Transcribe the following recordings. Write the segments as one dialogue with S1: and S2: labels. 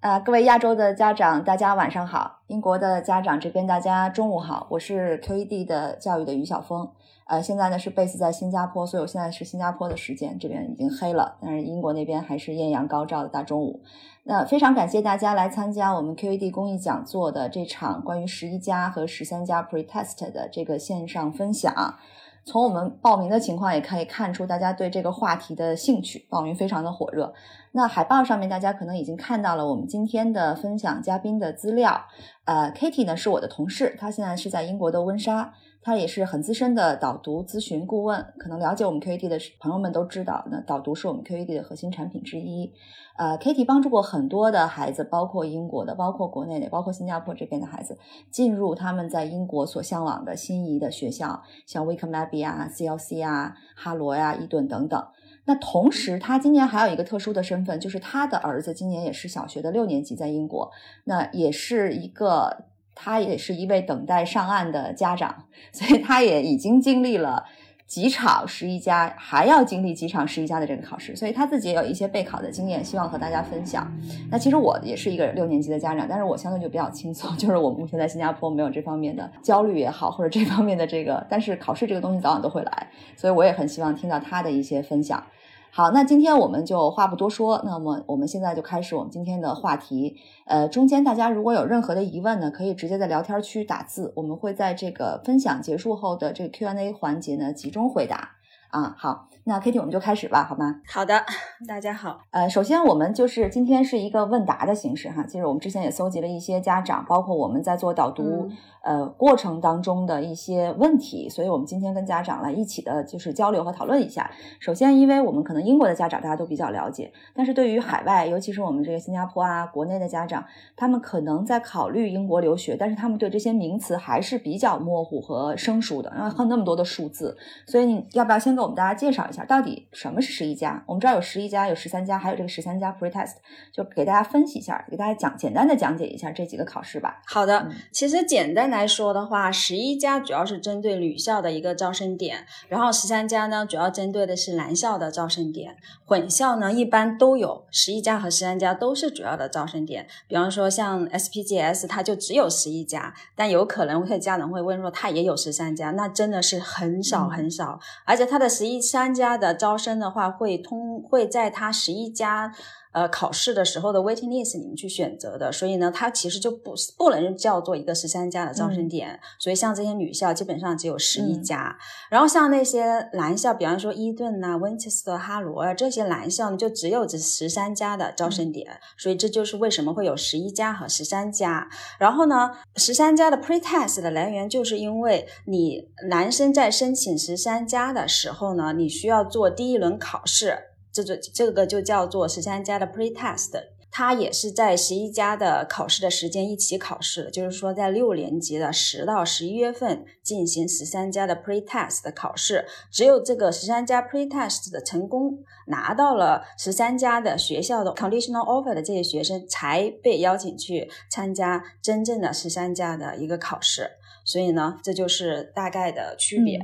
S1: 啊，各位亚洲的家长，大家晚上好；英国的家长这边大家中午好。我是 QED 的教育的于晓峰。呃，现在呢是 base 在新加坡，所以我现在是新加坡的时间，这边已经黑了，但是英国那边还是艳阳高照的大中午。那非常感谢大家来参加我们 QED 公益讲座的这场关于十一加和十三加 pretest 的这个线上分享。从我们报名的情况也可以看出，大家对这个话题的兴趣，报名非常的火热。那海报上面大家可能已经看到了我们今天的分享嘉宾的资料。呃，Kitty 呢是我的同事，她现在是在英国的温莎，他也是很资深的导读咨询顾问。可能了解我们 QED 的朋友们都知道，那导读是我们 QED 的核心产品之一。呃，Kitty 帮助过很多的孩子，包括英国的，包括国内的，包括新加坡这边的孩子，进入他们在英国所向往的心仪的学校，像 Wickham Abbey 啊、CLC 啊、哈罗呀、伊顿等等。那同时，他今年还有一个特殊的身份，就是他的儿子今年也是小学的六年级，在英国，那也是一个，他也是一位等待上岸的家长，所以他也已经经历了。几场十一家还要经历几场十一家的这个考试，所以他自己也有一些备考的经验，希望和大家分享。那其实我也是一个六年级的家长，但是我相对就比较轻松，就是我目前在新加坡没有这方面的焦虑也好，或者这方面的这个，但是考试这个东西早晚都会来，所以我也很希望听到他的一些分享。好，那今天我们就话不多说，那么我们现在就开始我们今天的话题。呃，中间大家如果有任何的疑问呢，可以直接在聊天区打字，我们会在这个分享结束后的这个 Q&A 环节呢集中回答。啊，好，那 Kitty 我们就开始吧，好吗？
S2: 好的，大家好。
S1: 呃，首先我们就是今天是一个问答的形式哈，其实我们之前也搜集了一些家长，包括我们在做导读呃过程当中的一些问题，所以我们今天跟家长来一起的就是交流和讨论一下。首先，因为我们可能英国的家长大家都比较了解，但是对于海外，尤其是我们这个新加坡啊国内的家长，他们可能在考虑英国留学，但是他们对这些名词还是比较模糊和生疏的，然后那么多的数字，所以你要不要先？给我们大家介绍一下，到底什么是十一家？我们知道有十一家，有十三家，还有这个十三家 pretest，就给大家分析一下，给大家讲简单的讲解一下这几个考试吧。
S2: 好的，其实简单来说的话，十一家主要是针对女校的一个招生点，然后十三家呢主要针对的是男校的招生点，混校呢一般都有，十一家和十三家都是主要的招生点。比方说像 SPGS，它就只有十一家，但有可能会家长会问说，它也有十三家，那真的是很少很少，而且它的。十一三家的招生的话，会通会在他十一家。呃，考试的时候的 waiting list 你们去选择的，所以呢，它其实就不不能叫做一个十三家的招生点。所以像这些女校基本上只有十一家，然后像那些男校，比方说伊顿呐、温彻斯特、哈罗啊这些男校呢，就只有这十三家的招生点。所以这就是为什么会有十一家和十三家。然后呢，十三家的 pretest 的来源，就是因为你男生在申请十三家的时候呢，你需要做第一轮考试。这个这个就叫做十三家的 pretest，它也是在十一家的考试的时间一起考试，就是说在六年级的十到十一月份进行十三家的 pretest 的考试，只有这个十三家 pretest 的成功拿到了十三家的学校的 conditional offer 的这些学生，才被邀请去参加真正的十三家的一个考试。所以呢，这就是大概的区别。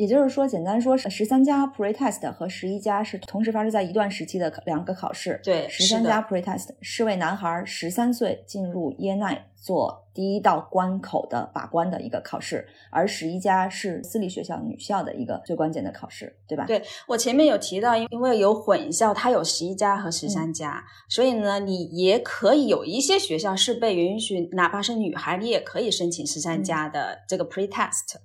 S1: 也就是说，简单说，十三家 pretest 和十一家是同时发生在一段时期的两个考试。
S2: 对，
S1: 十三家 pretest 是为男孩十三岁进入耶奈做。第一道关口的把关的一个考试，而十一家是私立学校女校的一个最关键的考试，对吧？
S2: 对我前面有提到，因为有混校，它有十一家和十三家，所以呢，你也可以有一些学校是被允许，哪怕是女孩，你也可以申请十三家的这个 pretest。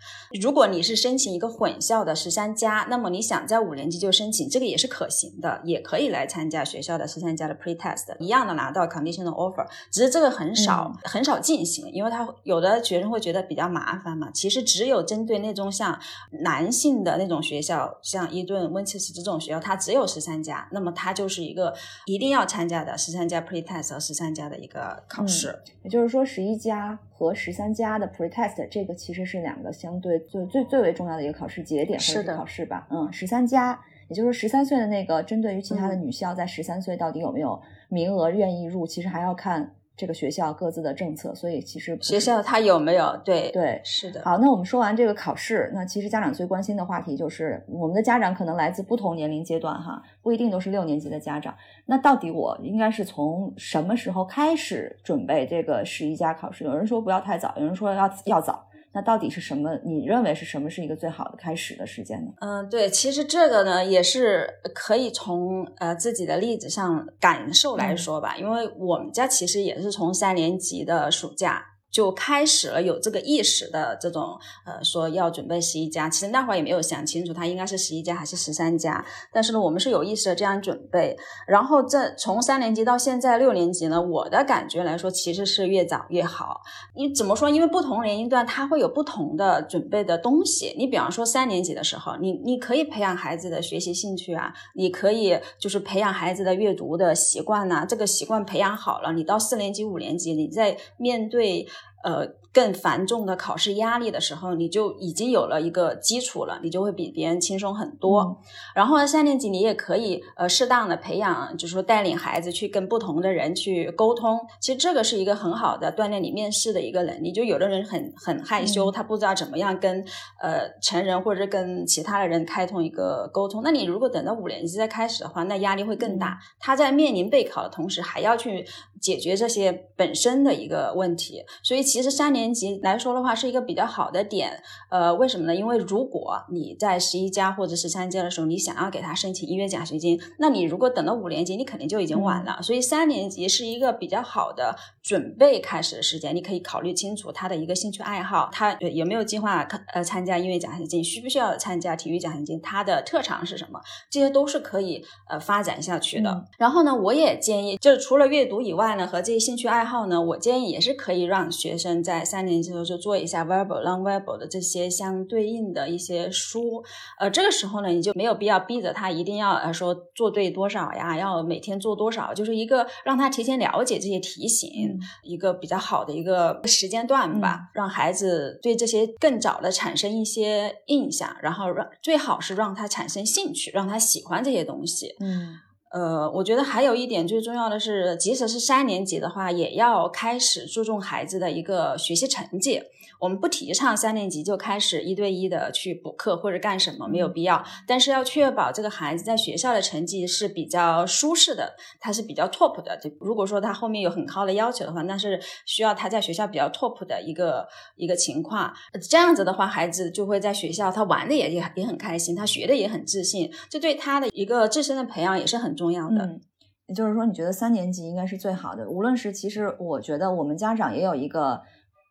S2: 如果你是申请一个混校的十三家，那么你想在五年级就申请，这个也是可行的，也可以来参加学校的十三家的 pretest，一样的拿到 conditional offer，只是这个很少，很少进行，因为他有的学生会觉得比较麻烦嘛。其实只有针对那种像男性的那种学校，像伊顿、温切斯特这种学校，它只有十三家，那么它就是一个一定要参加的十三家 pretest 和十三家的一个考试。
S1: 也就是说，十一家和十三家的 pretest 这个其实是两个相对最最最为重要的一个考试节点或者考试吧。嗯，十三家，也就是十三岁的那个，针对于其他的女校，在十三岁到底有没有名额愿意入，其实还要看。这个学校各自的政策，所以其实
S2: 学校它有没有对
S1: 对
S2: 是的。
S1: 好，那我们说完这个考试，那其实家长最关心的话题就是我们的家长可能来自不同年龄阶段哈，不一定都是六年级的家长。那到底我应该是从什么时候开始准备这个十一家考试？有人说不要太早，有人说要要早。那到底是什么？你认为是什么是一个最好的开始的时间呢？
S2: 嗯，对，其实这个呢也是可以从呃自己的例子上感受来说吧，因为我们家其实也是从三年级的暑假。就开始了有这个意识的这种，呃，说要准备十一家，其实那会儿也没有想清楚，它应该是十一家还是十三家。但是呢，我们是有意识的这样准备。然后这从三年级到现在六年级呢，我的感觉来说，其实是越早越好。你怎么说？因为不同年龄段它会有不同的准备的东西。你比方说三年级的时候，你你可以培养孩子的学习兴趣啊，你可以就是培养孩子的阅读的习惯呐。这个习惯培养好了，你到四年级、五年级，你在面对。呃。更繁重的考试压力的时候，你就已经有了一个基础了，你就会比别人轻松很多。然后呢，三年级你也可以呃适当的培养，就是说带领孩子去跟不同的人去沟通。其实这个是一个很好的锻炼你面试的一个能力。就有的人很很害羞，他不知道怎么样跟呃成人或者跟其他的人开通一个沟通。那你如果等到五年级再开始的话，那压力会更大。他在面临备考的同时，还要去解决这些本身的一个问题。所以其实三年。年级来说的话，是一个比较好的点。呃，为什么呢？因为如果你在十一家或者十三家的时候，你想要给他申请音乐奖学金，那你如果等到五年级，你肯定就已经晚了。所以三年级是一个比较好的准备开始的时间。你可以考虑清楚他的一个兴趣爱好，他有没有计划呃参加音乐奖学金，需不需要参加体育奖学金，他的特长是什么，这些都是可以呃发展下去的。然后呢，我也建议，就是除了阅读以外呢，和这些兴趣爱好呢，我建议也是可以让学生在。三年级的时候就做一下 verbal、non-verbal 的这些相对应的一些书，呃，这个时候呢，你就没有必要逼着他一定要呃说做对多少呀，要每天做多少，就是一个让他提前了解这些题型，一个比较好的一个时间段吧，让孩子对这些更早的产生一些印象，然后让最好是让他产生兴趣，让他喜欢这些东西，
S1: 嗯。
S2: 呃，我觉得还有一点最重要的是，即使是三年级的话，也要开始注重孩子的一个学习成绩。我们不提倡三年级就开始一对一的去补课或者干什么，没有必要。但是要确保这个孩子在学校的成绩是比较舒适的，他是比较 top 的。就如果说他后面有很高的要求的话，那是需要他在学校比较 top 的一个一个情况。这样子的话，孩子就会在学校他玩的也也也很开心，他学的也很自信，这对他的一个自身的培养也是很重要的。
S1: 也就是说，你觉得三年级应该是最好的？无论是其实，我觉得我们家长也有一个。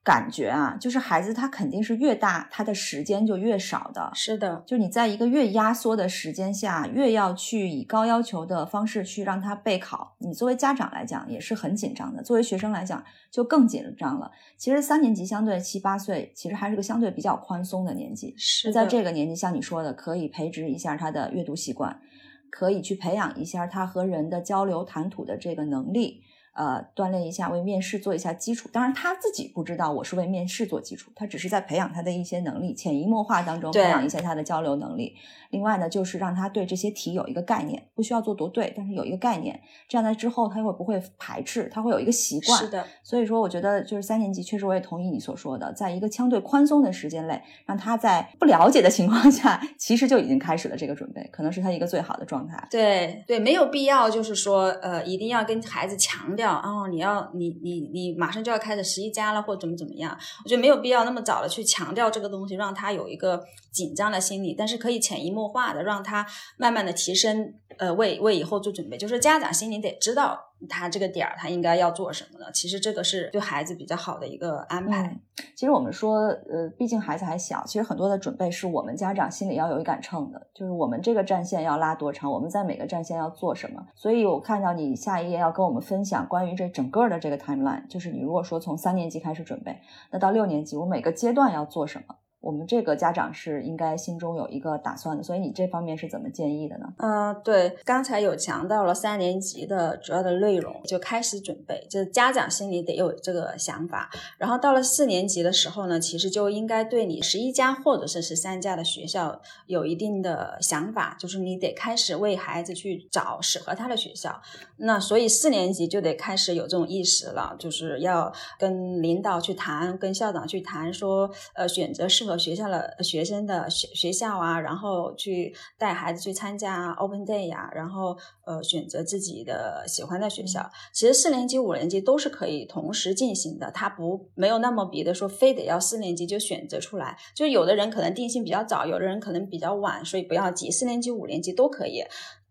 S1: 感觉啊，就是孩子他肯定是越大，他的时间就越少的。
S2: 是的，
S1: 就你在一个越压缩的时间下，越要去以高要求的方式去让他备考，你作为家长来讲也是很紧张的，作为学生来讲就更紧张了。其实三年级相对七八岁，其实还是个相对比较宽松的年纪。
S2: 是
S1: 在这个年纪，像你说的，可以培植一下他的阅读习惯，可以去培养一下他和人的交流谈吐的这个能力。呃，锻炼一下，为面试做一下基础。当然，他自己不知道我是为面试做基础，他只是在培养他的一些能力，潜移默化当中培养一下他的交流能力。另外呢，就是让他对这些题有一个概念，不需要做多对，但是有一个概念，这样在之后他会不会排斥，他会有一个习惯。
S2: 是的。
S1: 所以说，我觉得就是三年级，确实我也同意你所说的，在一个相对宽松的时间内，让他在不了解的情况下，其实就已经开始了这个准备，可能是他一个最好的状态。
S2: 对对，没有必要就是说，呃，一定要跟孩子强调。哦，你要你你你马上就要开始十一家了，或怎么怎么样？我觉得没有必要那么早的去强调这个东西，让他有一个紧张的心理。但是可以潜移默化的让他慢慢的提升，呃，为为以后做准备。就是家长心里得知道他这个点儿他应该要做什么呢？其实这个是对孩子比较好的一个安排。
S1: 其实我们说，呃，毕竟孩子还小，其实很多的准备是我们家长心里要有一杆秤的，就是我们这个战线要拉多长，我们在每个战线要做什么。所以我看到你下一页要跟我们分享关于这整个的这个 timeline，就是你如果说从三年级开始准备，那到六年级，我每个阶段要做什么？我们这个家长是应该心中有一个打算的，所以你这方面是怎么建议的呢？
S2: 嗯，对，刚才有强调了三年级的主要的内容，就开始准备，就是家长心里得有这个想法。然后到了四年级的时候呢，其实就应该对你十一家或者是十三家的学校有一定的想法，就是你得开始为孩子去找适合他的学校。那所以四年级就得开始有这种意识了，就是要跟领导去谈，跟校长去谈，说呃选择适合。学校的学生的学学校啊，然后去带孩子去参加 Open Day 呀，然后呃选择自己的喜欢的学校。其实四年级、五年级都是可以同时进行的，它不没有那么别的说非得要四年级就选择出来。就有的人可能定性比较早，有的人可能比较晚，所以不要急，四年级、五年级都可以。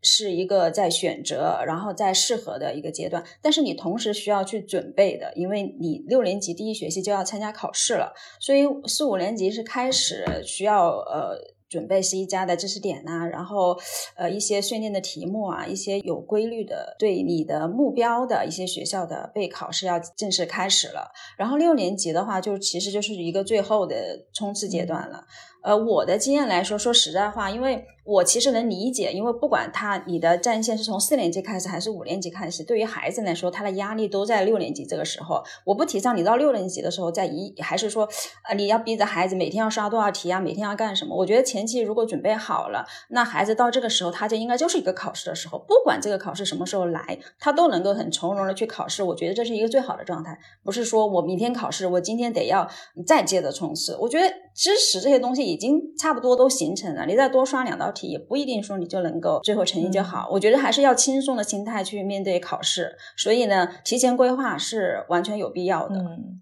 S2: 是一个在选择，然后在适合的一个阶段，但是你同时需要去准备的，因为你六年级第一学期就要参加考试了，所以四五年级是开始需要呃准备十一加的知识点呐，然后呃一些训练的题目啊，一些有规律的对你的目标的一些学校的备考是要正式开始了，然后六年级的话就其实就是一个最后的冲刺阶段了。呃，我的经验来说，说实在话，因为我其实能理解，因为不管他你的战线是从四年级开始还是五年级开始，对于孩子来说，他的压力都在六年级这个时候。我不提倡你到六年级的时候再一，还是说，呃，你要逼着孩子每天要刷多少题啊，每天要干什么？我觉得前期如果准备好了，那孩子到这个时候，他就应该就是一个考试的时候，不管这个考试什么时候来，他都能够很从容的去考试。我觉得这是一个最好的状态，不是说我明天考试，我今天得要再接着冲刺。我觉得知识这些东西。已经差不多都形成了，你再多刷两道题，也不一定说你就能够最后成绩就好。我觉得还是要轻松的心态去面对考试，所以呢，提前规划是完全有必要的。
S1: 嗯，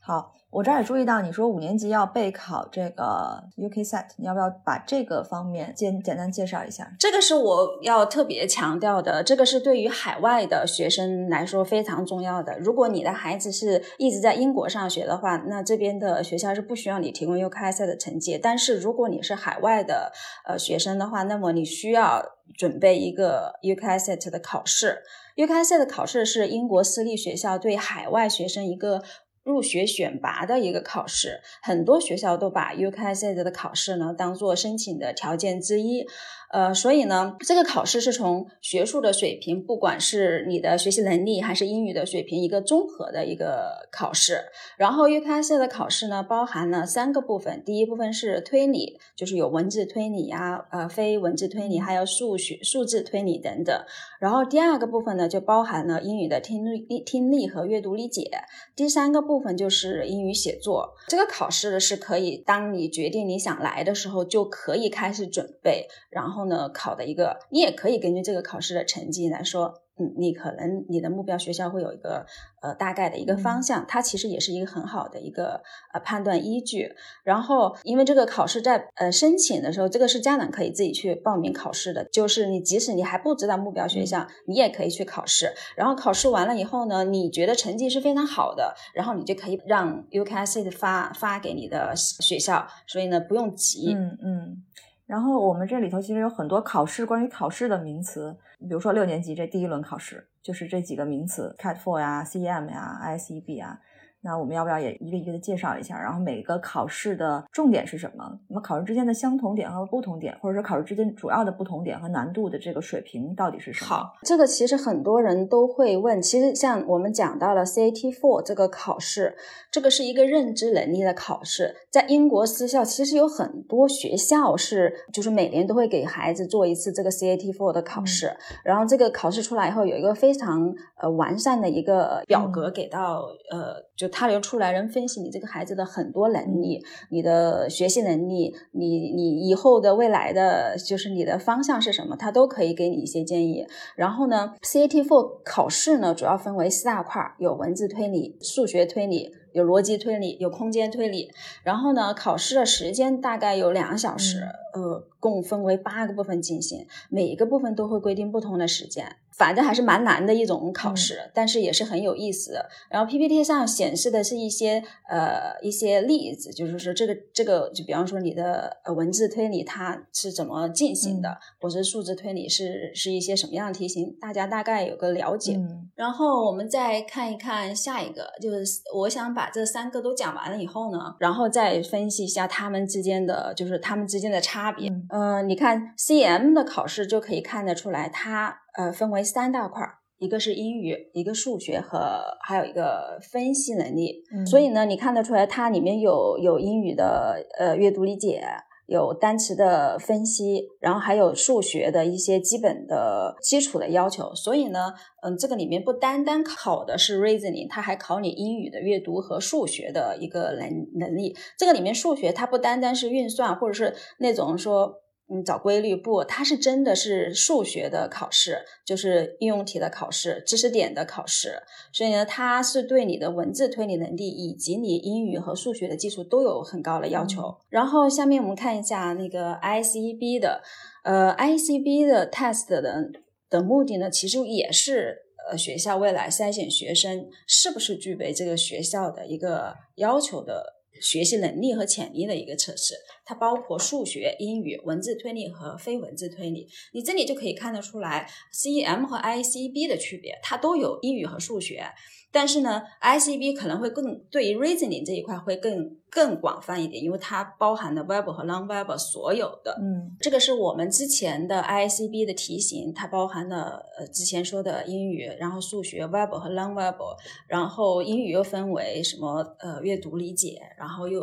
S1: 好。我这儿也注意到，你说五年级要备考这个 UK set，你要不要把这个方面简简单介绍一下？
S2: 这个是我要特别强调的，这个是对于海外的学生来说非常重要的。如果你的孩子是一直在英国上学的话，那这边的学校是不需要你提供 UK set 的成绩。但是如果你是海外的呃学生的话，那么你需要准备一个 UK set 的考试。UK set 的考试是英国私立学校对海外学生一个。入学选拔的一个考试，很多学校都把 UKSAT 的考试呢当做申请的条件之一。呃，所以呢，这个考试是从学术的水平，不管是你的学习能力还是英语的水平，一个综合的一个考试。然后 UKSAT 的考试呢，包含了三个部分，第一部分是推理，就是有文字推理呀，呃，非文字推理，还有数学、数字推理等等。然后第二个部分呢，就包含了英语的听力、听力和阅读理解。第三个部分就是英语写作。这个考试是可以，当你决定你想来的时候，就可以开始准备，然后。然后呢，考的一个，你也可以根据这个考试的成绩来说，嗯，你可能你的目标学校会有一个呃大概的一个方向，它其实也是一个很好的一个呃判断依据。然后，因为这个考试在呃申请的时候，这个是家长可以自己去报名考试的，就是你即使你还不知道目标学校，你也可以去考试。然后考试完了以后呢，你觉得成绩是非常好的，然后你就可以让 UKSAT 发发给你的学校，所以呢不用急。
S1: 嗯嗯。然后我们这里头其实有很多考试，关于考试的名词，比如说六年级这第一轮考试，就是这几个名词：CAT four 呀、CEM 呀、ISEB 啊。那我们要不要也一个一个的介绍一下？然后每个考试的重点是什么？那么考试之间的相同点和不同点，或者说考试之间主要的不同点和难度的这个水平到底是什么？
S2: 好，这个其实很多人都会问。其实像我们讲到了 CAT Four 这个考试，这个是一个认知能力的考试。在英国私校，其实有很多学校是就是每年都会给孩子做一次这个 CAT Four 的考试。然后这个考试出来以后，有一个非常呃完善的一个表格给到呃就。他留出来人分析你这个孩子的很多能力，你的学习能力，你你以后的未来的就是你的方向是什么，他都可以给你一些建议。然后呢，CAT Four 考试呢主要分为四大块，有文字推理、数学推理。有逻辑推理，有空间推理，然后呢，考试的时间大概有两个小时，呃，共分为八个部分进行，每一个部分都会规定不同的时间。反正还是蛮难的一种考试，但是也是很有意思的。然后 PPT 上显示的是一些呃一些例子，就是说这个这个，就比方说你的呃文字推理它是怎么进行的，或者数字推理是是一些什么样的题型，大家大概有个了解。然后我们再看一看下一个，就是我想把这三个都讲完了以后呢，然后再分析一下他们之间的就是他们之间的差别。嗯，你看 CM 的考试就可以看得出来，它。呃，分为三大块儿，一个是英语，一个数学和还有一个分析能力。所以呢，你看得出来，它里面有有英语的呃阅读理解，有单词的分析，然后还有数学的一些基本的基础的要求。所以呢，嗯，这个里面不单单考的是 reasoning，它还考你英语的阅读和数学的一个能能力。这个里面数学它不单单是运算，或者是那种说。嗯，找规律不？它是真的是数学的考试，就是应用题的考试，知识点的考试。所以呢，它是对你的文字推理能力以及你英语和数学的基础都有很高的要求。然后下面我们看一下那个 ICB 的，呃，ICB 的 test 的的目的呢，其实也是呃学校未来筛选学生是不是具备这个学校的一个要求的。学习能力和潜力的一个测试，它包括数学、英语、文字推理和非文字推理。你这里就可以看得出来，CEM 和 ICB 的区别，它都有英语和数学。但是呢，ICB 可能会更对于 reasoning 这一块会更更广泛一点，因为它包含了 verbal 和 non-verbal 所有的。
S1: 嗯，
S2: 这个是我们之前的 ICB 的题型，它包含了呃之前说的英语，然后数学 verbal 和 non-verbal，然后英语又分为什么呃阅读理解，然后又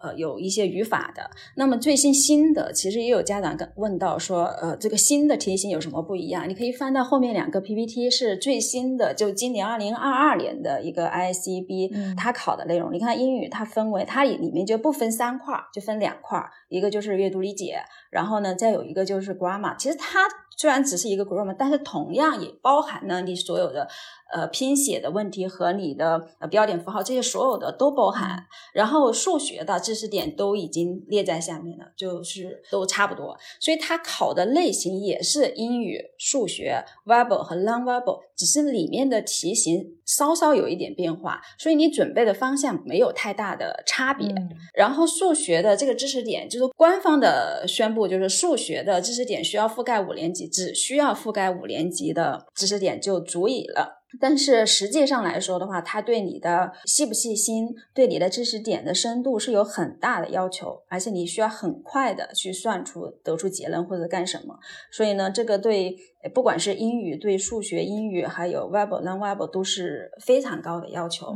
S2: 呃有一些语法的。那么最新新的，其实也有家长跟问到说，呃这个新的题型有什么不一样？你可以翻到后面两个 PPT 是最新的，就今年二零二二年。的一个 ICB，它考的内容，你看英语它分为它里面就不分三块，就分两块，一个就是阅读理解，然后呢再有一个就是 grammar。其实它虽然只是一个 grammar，但是同样也包含了你所有的。呃，拼写的问题和你的呃标点符号这些所有的都包含，然后数学的知识点都已经列在下面了，就是都差不多，所以它考的类型也是英语、数学、verbal 和 non-verbal，只是里面的题型稍稍有一点变化，所以你准备的方向没有太大的差别。然后数学的这个知识点，就是官方的宣布，就是数学的知识点需要覆盖五年级，只需要覆盖五年级的知识点就足以了。但是实际上来说的话，它对你的细不细心，对你的知识点的深度是有很大的要求，而且你需要很快的去算出得出结论或者干什么。所以呢，这个对不管是英语、对数学、英语还有 verbal、non-verbal 都是非常高的要求。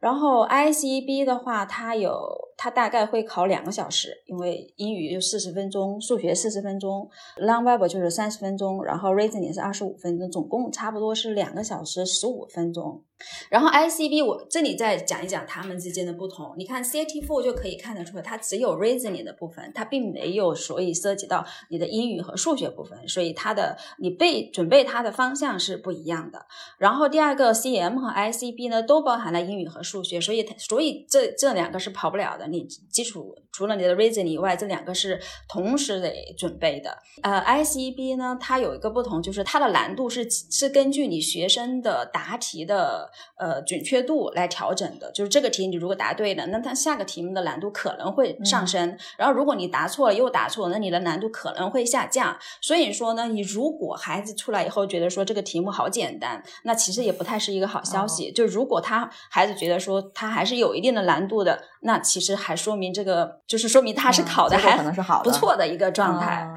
S2: 然后 ICB 的话，它有。它大概会考两个小时，因为英语就四十分钟，数学四十分钟，Long-Verbal 就是三十分钟，然后 Reasoning 是二十五分钟，总共差不多是两个小时十五分钟。然后 ICB 我这里再讲一讲它们之间的不同。你看 CAT4 就可以看得出来，它只有 reasoning 的部分，它并没有，所以涉及到你的英语和数学部分，所以它的你备准备它的方向是不一样的。然后第二个 CM 和 ICB 呢，都包含了英语和数学，所以它所以这这两个是跑不了的。你基础除了你的 reasoning 以外，这两个是同时得准备的。呃，ICB 呢，它有一个不同，就是它的难度是是根据你学生的答题的。呃，准确度来调整的，就是这个题你如果答对了，那它下个题目的难度可能会上升。然后如果你答错了又答错，那你的难度可能会下降。所以说呢，你如果孩子出来以后觉得说这个题目好简单，那其实也不太是一个好消息。就如果他孩子觉得说他还是有一定的难度的，那其实还说明这个就是说明他是考的还可能是好不错的一个状态。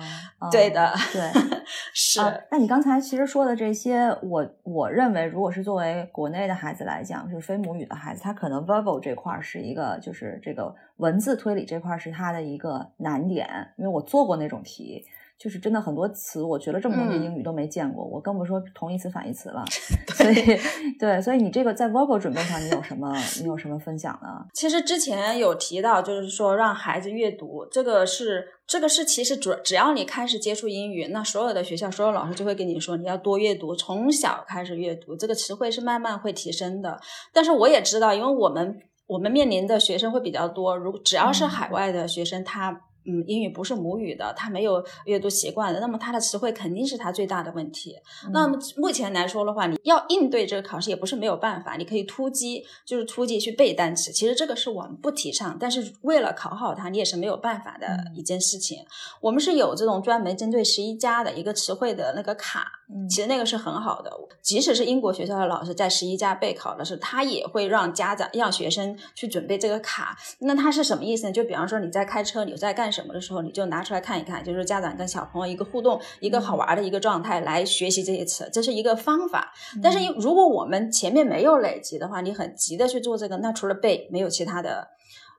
S2: 对的，
S1: 对，
S2: 是。
S1: 那你刚才其实说的这些，我我认为，如果是作为国内的孩子来讲，就是非母语的孩子，他可能 verbal 这块是一个，就是这个文字推理这块是他的一个难点，因为我做过那种题。就是真的很多词，我学了这么多年英语都没见过，我更不说同义词反义词了。所以，对，所以你这个在 verbal 准备上，你有什么你有什么分享呢？
S2: 其实之前有提到，就是说让孩子阅读，这个是这个是其实主只要你开始接触英语，那所有的学校所有老师就会跟你说，你要多阅读，从小开始阅读，这个词汇是慢慢会提升的。但是我也知道，因为我们我们面临的学生会比较多，如只要是海外的学生，他。嗯英语不是母语的，他没有阅读习惯的，那么他的词汇肯定是他最大的问题。那么目前来说的话，你要应对这个考试也不是没有办法，你可以突击，就是突击去背单词。其实这个是我们不提倡，但是为了考好它，你也是没有办法的一件事情。我们是有这种专门针对十一加的一个词汇的那个卡，其实那个是很好的。即使是英国学校的老师在十一家备考的时候，他也会让家长让学生去准备这个卡。那他是什么意思呢？就比方说你在开车，你在干什么的时候，你就拿出来看一看，就是家长跟小朋友一个互动、一个好玩的一个状态来学习这些词，这是一个方法。但是如果我们前面没有累积的话，你很急的去做这个，那除了背，没有其他的。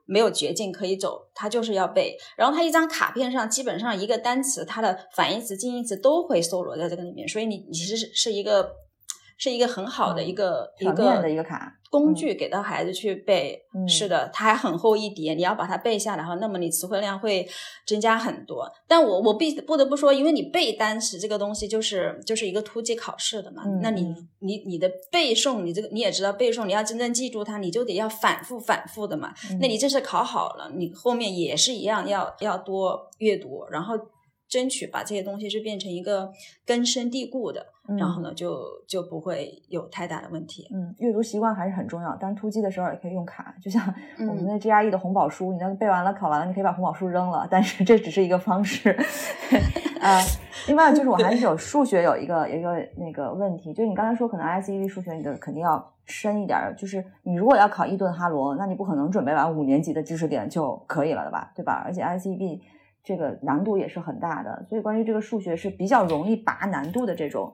S2: 没有捷径可以走，他就是要背。然后他一张卡片上，基本上一个单词，它的反义词、近义词都会搜罗在这个里面。所以你你其实是是一个是一个很好的一个一个
S1: 的一个卡。
S2: 工具给到孩子去背，是的，它还很厚一叠，你要把它背下来哈，那么你词汇量会增加很多。但我我必不得不说，因为你背单词这个东西就是就是一个突击考试的嘛，那你你你的背诵，你这个你也知道背诵，你要真正记住它，你就得要反复反复的嘛。那你这次考好了，你后面也是一样，要要多阅读，然后。争取把这些东西是变成一个根深蒂固的，然后呢，就就不会有太大的问题。
S1: 嗯，阅读习惯还是很重要。当然，突击的时候也可以用卡，就像我们的 GRE 的红宝书，你那背完了、考完了，你可以把红宝书扔了。但是这只是一个方式。啊，另外就是我还是有数学有一个有一个那个问题，就是你刚才说可能 ICV 数学你的肯定要深一点，就是你如果要考伊顿哈罗，那你不可能准备完五年级的知识点就可以了的吧？对吧？而且 ICB。这个难度也是很大的，所以关于这个数学是比较容易拔难度的这种。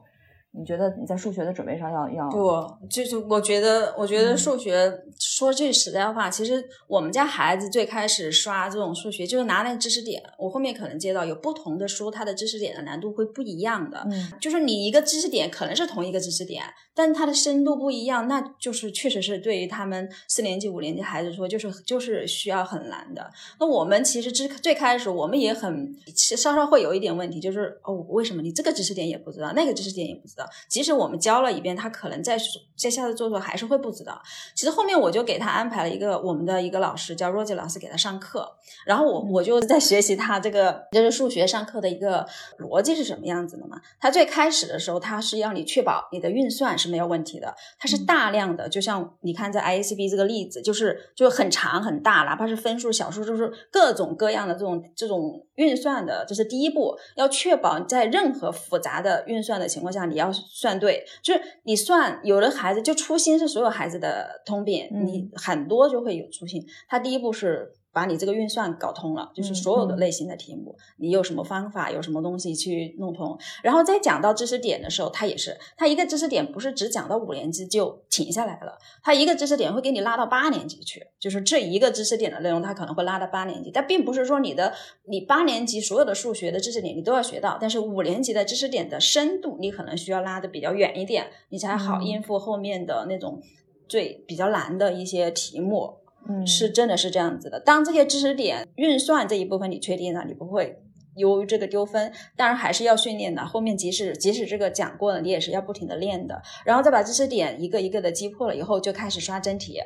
S1: 你觉得你在数学的准备上要要？
S2: 不，就是我觉得，我觉得数学说句实在话，其实我们家孩子最开始刷这种数学，就是拿那知识点。我后面可能接到有不同的书，它的知识点的难度会不一样的。嗯，就是你一个知识点可能是同一个知识点，但它的深度不一样，那就是确实是对于他们四年级、五年级孩子说，就是就是需要很难的。那我们其实之最开始我们也很稍稍会有一点问题，就是哦，为什么你这个知识点也不知道，那个知识点也不知道？即使我们教了一遍，他可能在在下次做做还是会不知道。其实后面我就给他安排了一个我们的一个老师，叫 Roger 老师给他上课。然后我我就在学习他这个就是数学上课的一个逻辑是什么样子的嘛。他最开始的时候，他是要你确保你的运算是没有问题的。他是大量的，就像你看在 IACB 这个例子，就是就很长很大，哪怕是分数小数，就是各种各样的这种这种运算的，这是第一步，要确保在任何复杂的运算的情况下，你要。算对，就是你算有的孩子就粗心是所有孩子的通病，你很多就会有粗心。他第一步是。把你这个运算搞通了，就是所有的类型的题目，你有什么方法，有什么东西去弄通。然后再讲到知识点的时候，他也是，他一个知识点不是只讲到五年级就停下来了，他一个知识点会给你拉到八年级去，就是这一个知识点的内容，他可能会拉到八年级。但并不是说你的你八年级所有的数学的知识点你都要学到，但是五年级的知识点的深度，你可能需要拉的比较远一点，你才好应付后面的那种最比较难的一些题目。
S1: 嗯，
S2: 是真的是这样子的。当这些知识点运算这一部分你确定了，你不会由于这个丢分。当然还是要训练的。后面即使即使这个讲过了，你也是要不停的练的。然后再把知识点一个一个的击破了以后，就开始刷真题。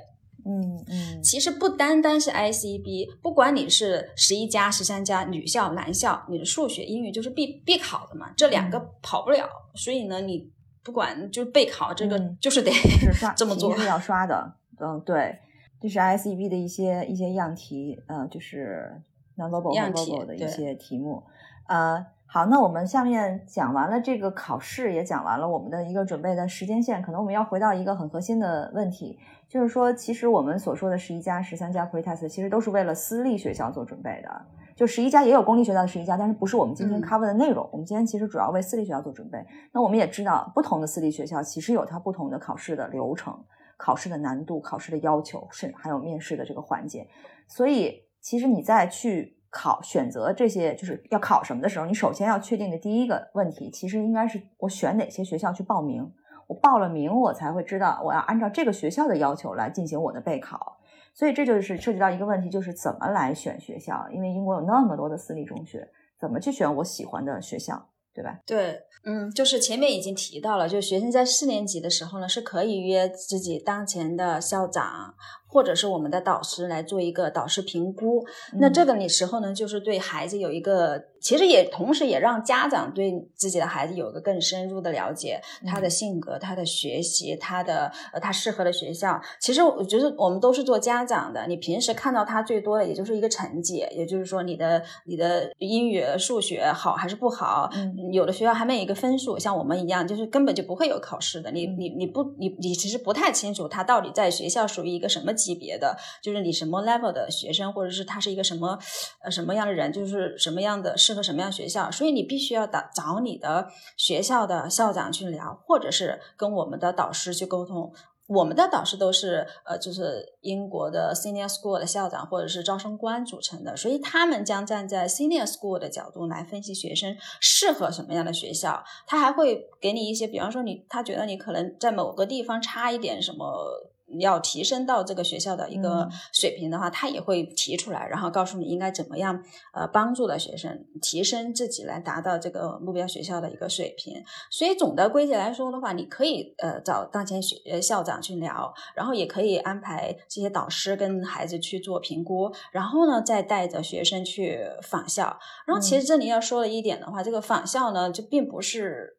S1: 嗯嗯。
S2: 其实不单单是 ICB，不管你是十一加、十三加，女校、男校，你的数学、英语就是必必考的嘛，这两个跑不了。所以呢，你不管就备考这个，就是得这么做，
S1: 是要刷的。嗯，对。这是 ICB 的一些一些样题，呃，就是 nonverbal 和 verbal 的一些题目，呃，好，那我们下面讲完了这个考试，也讲完了我们的一个准备的时间线，可能我们要回到一个很核心的问题，就是说，其实我们所说的十一家、十三加 pretest，其实都是为了私立学校做准备的，就十一家也有公立学校的十一家，但是不是我们今天 cover 的内容，我们今天其实主要为私立学校做准备。那我们也知道，不同的私立学校其实有它不同的考试的流程。考试的难度、考试的要求，是还有面试的这个环节，所以其实你在去考选择这些就是要考什么的时候，你首先要确定的第一个问题，其实应该是我选哪些学校去报名。我报了名，我才会知道我要按照这个学校的要求来进行我的备考。所以这就是涉及到一个问题，就是怎么来选学校。因为英国有那么多的私立中学，怎么去选我喜欢的学校？对吧？
S2: 对，嗯，就是前面已经提到了，就是学生在四年级的时候呢，是可以约自己当前的校长或者是我们的导师来做一个导师评估。那这个你时候呢，就是对孩子有一个，其实也同时也让家长对自己的孩子有一个更深入的了解，他的性格、他的学习、他的呃他适合的学校。其实我觉得我们都是做家长的，你平时看到他最多的也就是一个成绩，也就是说你的你的英语、数学好还是不好。有的学校还没有一个分数，像我们一样，就是根本就不会有考试的。你你你不你你其实不太清楚他到底在学校属于一个什么。级别的就是你什么 level 的学生，或者是他是一个什么呃什么样的人，就是什么样的适合什么样学校，所以你必须要找找你的学校的校长去聊，或者是跟我们的导师去沟通。我们的导师都是呃，就是英国的 senior school 的校长或者是招生官组成的，所以他们将站在 senior school 的角度来分析学生适合什么样的学校。他还会给你一些，比方说你他觉得你可能在某个地方差一点什么。要提升到这个学校的一个水平的话，他也会提出来，然后告诉你应该怎么样，呃，帮助的学生提升自己来达到这个目标学校的一个水平。所以总的归结来说的话，你可以呃找当前学校长去聊，然后也可以安排这些导师跟孩子去做评估，然后呢再带着学生去访校。然后其实这里要说的一点的话，这个访校呢就并不是。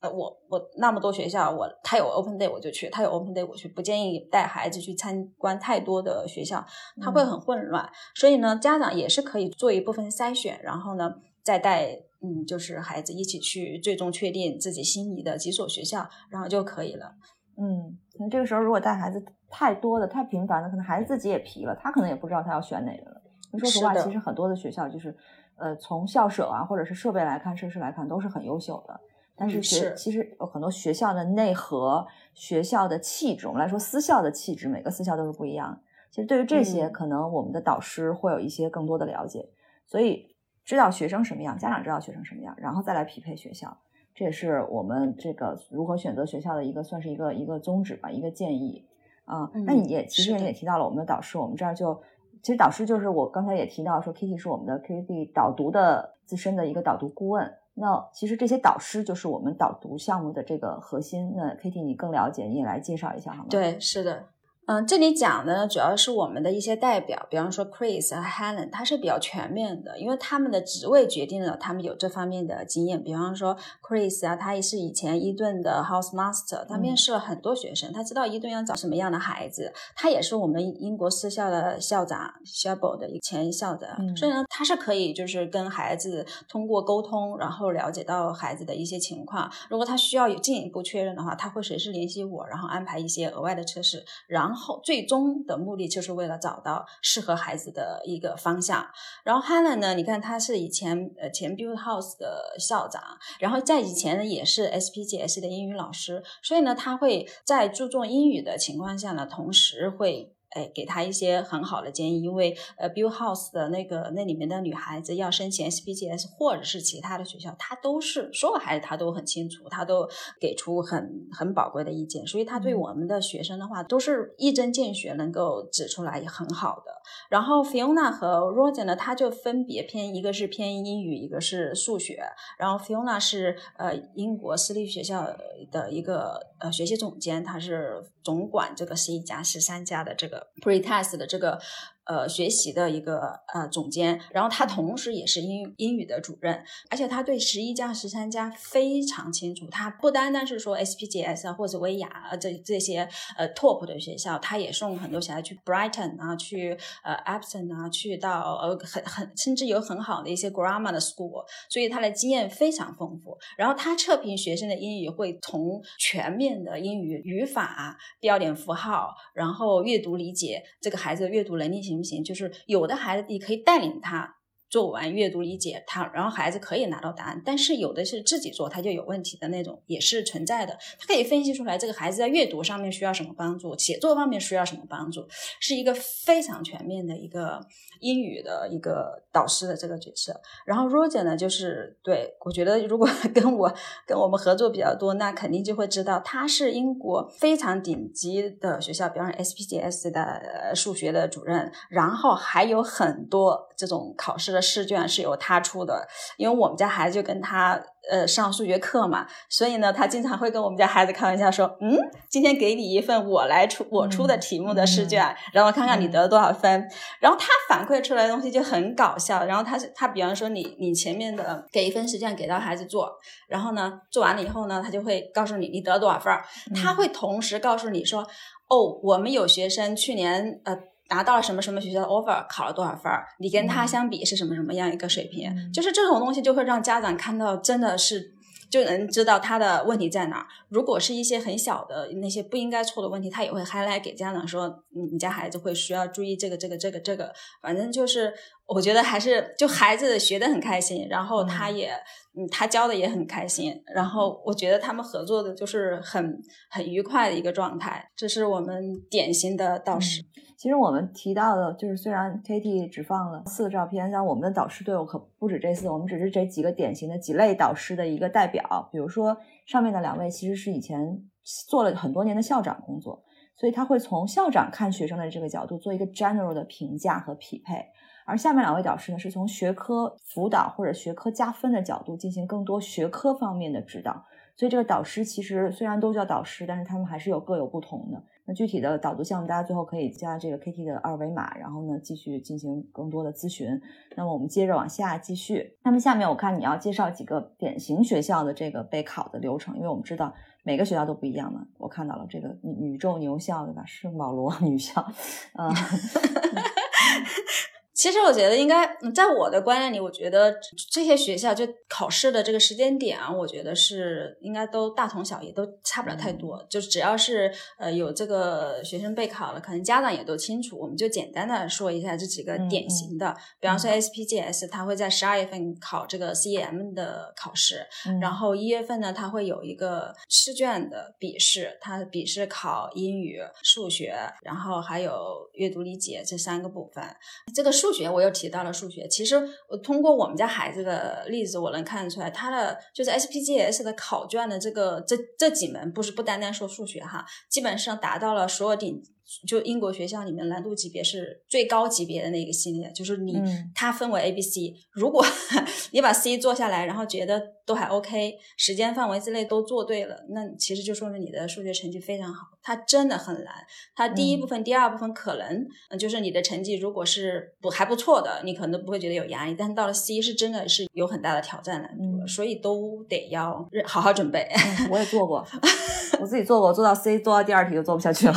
S2: 呃，我我那么多学校，我他有 open day 我就去，他有 open day 我去，不建议带孩子去参观太多的学校，他会很混乱。所以呢，家长也是可以做一部分筛选，然后呢，再带嗯，就是孩子一起去，最终确定自己心仪的几所学校，然后就可以了。
S1: 嗯，那这个时候如果带孩子太多的、太频繁的，可能孩子自己也疲了，他可能也不知道他要选哪个了。说实话，其实很多的学校就是，呃，从校舍啊，或者是设备来看、设施来看，都是很优秀的。但是学其实有很多学校的内核、学校的气质，我们来说私校的气质，每个私校都是不一样。其实对于这些，可能我们的导师会有一些更多的了解，所以知道学生什么样，家长知道学生什么样，然后再来匹配学校，这也是我们这个如何选择学校的一个算是一个一个宗旨吧，一个建议啊。那你也其实你也提到了我们的导师，我们这儿就其实导师就是我刚才也提到说，Kitty 是我们的 KTD 导读的资深的一个导读顾问。那其实这些导师就是我们导读项目的这个核心。那 Kitty，你更了解，你也来介绍一下好吗？
S2: 对，是的。嗯，这里讲的呢，主要是我们的一些代表，比方说 Chris 和 Helen，他是比较全面的，因为他们的职位决定了他们有这方面的经验。比方说 Chris 啊，他也是以前伊顿的 House Master，他面试了很多学生，他知道伊顿要找什么样的孩子。他也是我们英国私校的校长 s h a b o 的前校长，所以呢，他是可以就是跟孩子通过沟通，然后了解到孩子的一些情况。如果他需要有进一步确认的话，他会随时联系我，然后安排一些额外的测试，然后。后最终的目的就是为了找到适合孩子的一个方向。然后 Helen 呢，你看他是以前呃前 Build House 的校长，然后在以前呢也是 SPGS 的英语老师，所以呢他会在注重英语的情况下呢，同时会。哎，给他一些很好的建议，因为呃，Bill House 的那个那里面的女孩子要申请 SPGS 或者是其他的学校，他都是所有孩子他都很清楚，他都给出很很宝贵的意见，所以他对我们的学生的话都是一针见血，能够指出来很好的。然后 Fiona 和 Roger 呢，他就分别偏一个是偏英语，一个是数学。然后 Fiona 是呃英国私立学校的一个呃学习总监，他是总管这个十一家、十三家的这个。Pretest 的这个。呃，学习的一个呃总监，然后他同时也是英英语的主任，而且他对十一家、十三家非常清楚。他不单单是说 SPGS 啊或者威亚这这些呃 top 的学校，他也送很多小孩去 Brighton 啊，去呃 Epson 啊，去到呃很很甚至有很好的一些 grammar 的 school，所以他的经验非常丰富。然后他测评学生的英语会从全面的英语语法、标点符号，然后阅读理解这个孩子的阅读能力型。行，就是有的孩子你可以带领他做完阅读理解，他然后孩子可以拿到答案，但是有的是自己做他就有问题的那种也是存在的。他可以分析出来这个孩子在阅读上面需要什么帮助，写作方面需要什么帮助，是一个非常全面的一个。英语的一个导师的这个角色，然后 Roger 呢，就是对我觉得，如果 跟我跟我们合作比较多，那肯定就会知道他是英国非常顶级的学校，比方说 SPGS 的数学的主任，然后还有很多这种考试的的试卷是由他出的，因为我们家孩子就跟他呃上数学课嘛，所以呢，他经常会跟我们家孩子开玩笑说：“嗯，今天给你一份我来出我出的题目的试卷，然后看看你得了多少分。”然后他反馈出来的东西就很搞笑。然后他他比方说你你前面的给一份试卷给到孩子做，然后呢做完了以后呢，他就会告诉你你得了多少分儿，他会同时告诉你说：“哦，我们有学生去年呃。”拿到了什么什么学校的 offer，考了多少分儿？你跟他相比是什么什么样一个水平？就是这种东西就会让家长看到，真的是就能知道他的问题在哪儿。如果是一些很小的那些不应该错的问题，他也会 highlight 给家长说，你家孩子会需要注意这个这个这个这个。反正就是我觉得还是就孩子学的很开心，然后他也嗯他教的也很开心，然后我觉得他们合作的就是很很愉快的一个状态。这是我们典型的导师。
S1: 其实我们提到的，就是虽然 Katie 只放了四个照片，但我们的导师队伍可不止这四，我们只是这几个典型的几类导师的一个代表。比如说上面的两位，其实是以前做了很多年的校长工作，所以他会从校长看学生的这个角度做一个 general 的评价和匹配。而下面两位导师呢，是从学科辅导或者学科加分的角度进行更多学科方面的指导。所以这个导师其实虽然都叫导师，但是他们还是有各有不同的。那具体的导读项目，大家最后可以加这个 KT 的二维码，然后呢继续进行更多的咨询。那么我们接着往下继续。那么下面我看你要介绍几个典型学校的这个备考的流程，因为我们知道每个学校都不一样嘛。我看到了这个宇宙牛校对吧？圣保罗女校，嗯。
S2: 其实我觉得应该，在我的观念里，我觉得这些学校就考试的这个时间点啊，我觉得是应该都大同小异，都差不了太多。就只要是呃有这个学生备考了，可能家长也都清楚。我们就简单的说一下这几个典型的，比方说 SPGS，它会在十二月份考这个 CEM 的考试，然后一月份呢，它会有一个试卷的笔试，它笔试考英语、数学，然后还有阅读理解这三个部分。这个数数学我又提到了数学，其实我通过我们家孩子的例子，我能看出来，他的就是 SPGS 的考卷的这个这这几门，不是不单单说数学哈，基本上达到了所有顶。就英国学校里面难度级别是最高级别的那个系列，就是你它分为 A、B、C。如果 你把 C 做下来，然后觉得都还 OK，时间范围之内都做对了，那其实就说明你的数学成绩非常好。它真的很难，它第一部分、第二部分可能就是你的成绩如果是不还不错的，你可能都不会觉得有压力。但是到了 C 是真的是有很大的挑战难度了，所以都得要好好准备。
S1: 我也做过，我自己做过，做到 C，做到第二题就做不下去了。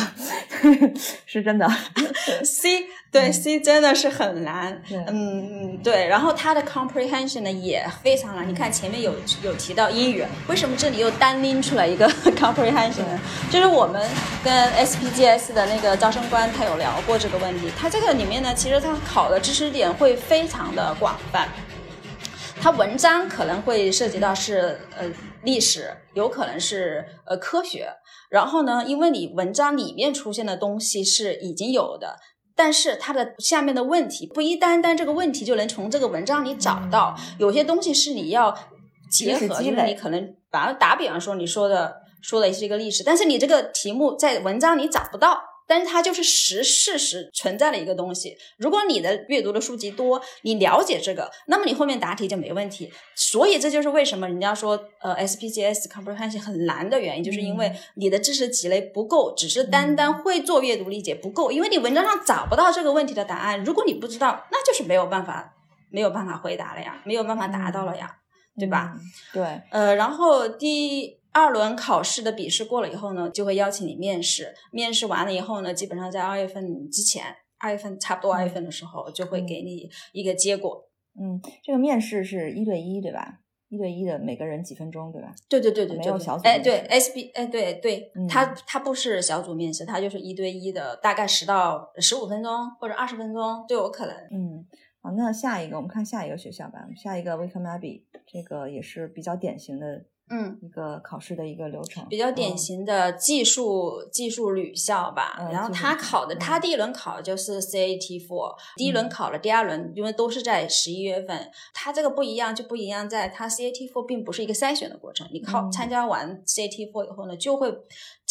S1: 是真的，
S2: C 对 C 真的是很难，嗯对，然后它的 comprehension 呢也非常难。你看前面有有提到英语，为什么这里又单拎出来一个 comprehension 呢？就是我们跟 SPGS 的那个招生官他有聊过这个问题，他这个里面呢，其实他考的知识点会非常的广泛。它文章可能会涉及到是呃历史，有可能是呃科学，然后呢，因为你文章里面出现的东西是已经有的，但是它的下面的问题不一单单这个问题就能从这个文章里找到，有些东西是你要结合，就是你可能把打比方说你说的说的是一个历史，但是你这个题目在文章里找不到。但是它就是实事实存在的一个东西。如果你的阅读的书籍多，你了解这个，那么你后面答题就没问题。所以这就是为什么人家说，呃，SPGS comprehension 很难的原因，就是因为你的知识积累不够，只是单单会做阅读理解不够，因为你文章上找不到这个问题的答案。如果你不知道，那就是没有办法，没有办法回答了呀，没有办法达到了呀，对吧？
S1: 对。
S2: 呃，然后第。二轮考试的笔试过了以后呢，就会邀请你面试。面试完了以后呢，基本上在二月份之前，二月份差不多二月份的时候，就会给你一个结果。
S1: 嗯，这个面试是一对一对吧？一对一的每个人几分钟对吧？
S2: 对对对对，
S1: 没有小组。
S2: 哎，对，S B，哎，对对，他他不是小组面试，他就是一对一的，大概十到十五分钟或者二十分钟都有可能。
S1: 嗯，好，那下一个我们看下一个学校吧。下一个 Abbey，这个也是比较典型的。
S2: 嗯，
S1: 一个考试的一个流程，
S2: 比较典型的技术技术旅校吧。然后他考的，他第一轮考的就是 CAT Four，第一轮考了，第二轮因为都是在十一月份。他这个不一样，就不一样在他 CAT Four 并不是一个筛选的过程，你考参加完 CAT Four 以后呢，就会。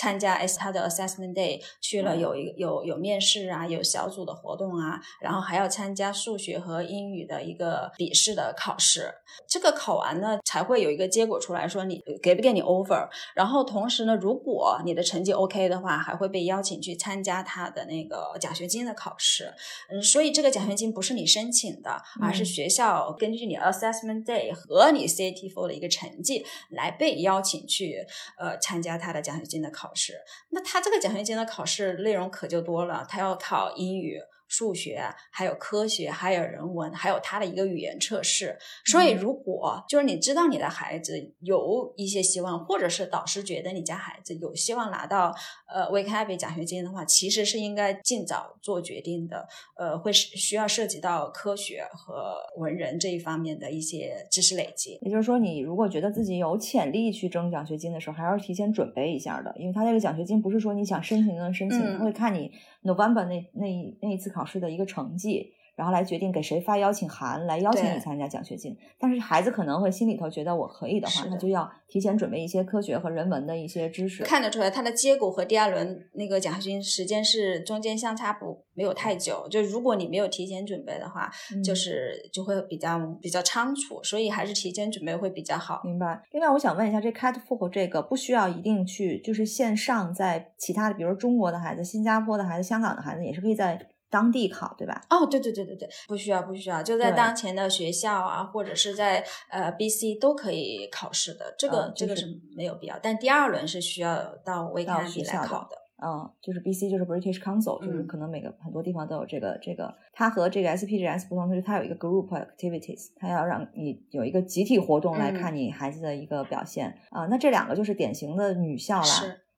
S2: 参加 S 他的 assessment day，去了有一个有有面试啊，有小组的活动啊，然后还要参加数学和英语的一个笔试的考试。这个考完呢，才会有一个结果出来说你给不给你 offer。然后同时呢，如果你的成绩 OK 的话，还会被邀请去参加他的那个奖学金的考试。嗯，所以这个奖学金不是你申请的，而是学校根据你 assessment day 和你 CAT four 的一个成绩来被邀请去呃参加他的奖学金的考试。那他这个奖学金的考试内容可就多了，他要考英语。数学，还有科学，还有人文，还有他的一个语言测试。所以，如果就是你知道你的孩子有一些希望，或者是导师觉得你家孩子有希望拿到呃 w a k e b 奖学金的话，其实是应该尽早做决定的。呃，会需要涉及到科学和文人这一方面的一些知识累积。
S1: 也就是说，你如果觉得自己有潜力去争奖学金的时候，还要提前准备一下的，因为他这个奖学金不是说你想申请就能申请，他会看你 November 那那那一次考。试的一个成绩。然后来决定给谁发邀请函，来邀请你参加奖学金。但是孩子可能会心里头觉得我可以的话，那就要提前准备一些科学和人文的一些知识。
S2: 看得出来，他的结果和第二轮那个奖学金时间是中间相差不没有太久。就如果你没有提前准备的话，就是就会比较比较仓促。所以还是提前准备会比较好。
S1: 明白。另外，我想问一下，这 Cat Four 这个不需要一定去就是线上，在其他的，比如中国的孩子、新加坡的孩子、香港的孩子，也是可以在。当地考对吧？
S2: 哦，对对对对对，不需要不需要，就在当前的学校啊，或者是在呃 B C 都可以考试的，这个这个是没有必要。但第二轮是需要到 k e b 来考的。
S1: 嗯，就是 B C 就是 British Council，就是可能每个很多地方都有这个这个。它和这个 S P G S 不同，就是它有一个 group activities，它要让你有一个集体活动来看你孩子的一个表现啊。那这两个就是典型的女校了。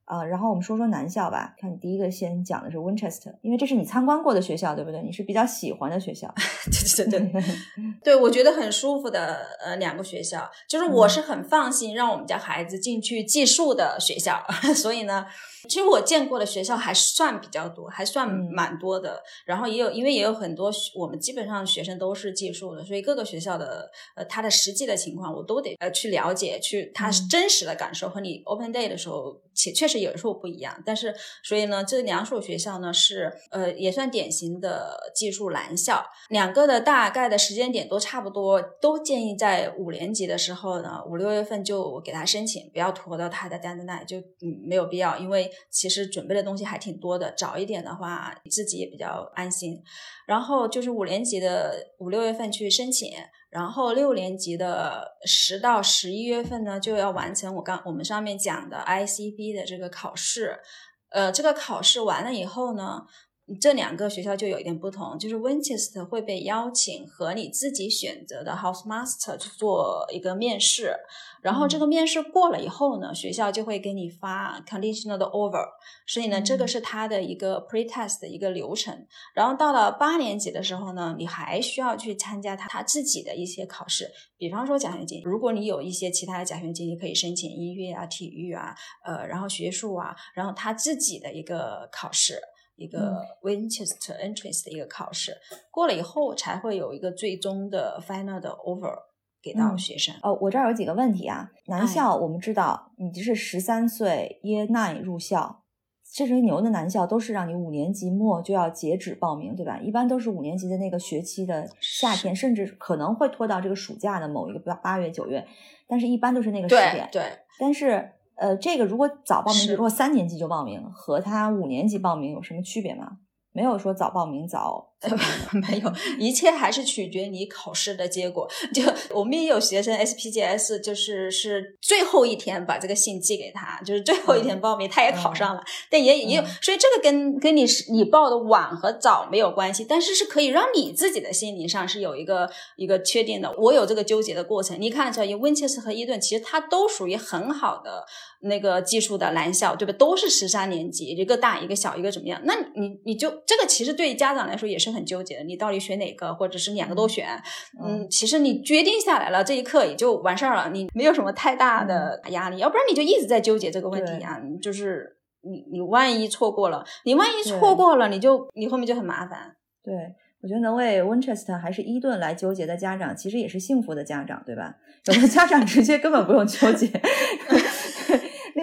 S1: 啊，然后我们说说男校吧。看你第一个先讲的是 Winchester，因为这是你参观过的学校，对不对？你是比较喜欢的学校。
S2: 对 对对，对 我觉得很舒服的呃两个学校，就是我是很放心让我们家孩子进去寄宿的学校，所以呢。其实我见过的学校还算比较多，还算蛮多的。然后也有，因为也有很多我们基本上学生都是寄宿的，所以各个学校的呃他的实际的情况我都得呃去了解，去他真实的感受和你 open day 的时候确确实是有时候不一样。但是所以呢，这两所学校呢是呃也算典型的技术男校，两个的大概的时间点都差不多，都建议在五年级的时候呢，五六月份就给他申请，不要拖到他的 deadline，就嗯没有必要，因为。其实准备的东西还挺多的，早一点的话自己也比较安心。然后就是五年级的五六月份去申请，然后六年级的十到十一月份呢就要完成我刚我们上面讲的 ICB 的这个考试。呃，这个考试完了以后呢，这两个学校就有一点不同，就是 Winchester 会被邀请和你自己选择的 House Master 去做一个面试。然后这个面试过了以后呢，学校就会给你发 conditional 的 offer，所以呢，这个是他的一个 pretest 的一个流程。然后到了八年级的时候呢，你还需要去参加他他自己的一些考试，比方说奖学金。如果你有一些其他的奖学金，你可以申请音乐啊、体育啊，呃，然后学术啊，然后他自己的一个考试，一个 Winchester entrance 的一个考试，过了以后才会有一个最终的 final 的 offer。给到学生
S1: 哦，我这儿有几个问题啊。男校我们知道，你就是十三岁 Year Nine 入校，这些牛的男校都是让你五年级末就要截止报名，对吧？一般都是五年级的那个学期的夏天，甚至可能会拖到这个暑假的某一个八八月九月，但是一般都是那个时点。
S2: 对。
S1: 但是呃，这个如果早报名，如果三年级就报名，和他五年级报名有什么区别吗？没有说早报名早。
S2: 没有，一切还是取决你考试的结果。就我们也有学生 SPGS，就是是最后一天把这个信寄给他，就是最后一天报名，他也考上了。但也也有，所以这个跟跟你是你报的晚和早没有关系，但是是可以让你自己的心理上是有一个一个确定的。我有这个纠结的过程，你看出来，因为温切斯和伊顿其实它都属于很好的那个技术的男校，对吧？都是十三年级，一个大一个小，一个怎么样？那你你就这个其实对家长来说也是。很纠结的，你到底选哪个，或者是两个都选？嗯，其实你决定下来了，这一刻也就完事儿了，你没有什么太大的压力。要不然你就一直在纠结这个问题啊，就是你你万一错过了，你万一错过了，你就你后面就很麻烦。
S1: 对，我觉得能为 Winchester 还是伊顿来纠结的家长，其实也是幸福的家长，对吧？有的家长直接根本不用纠结。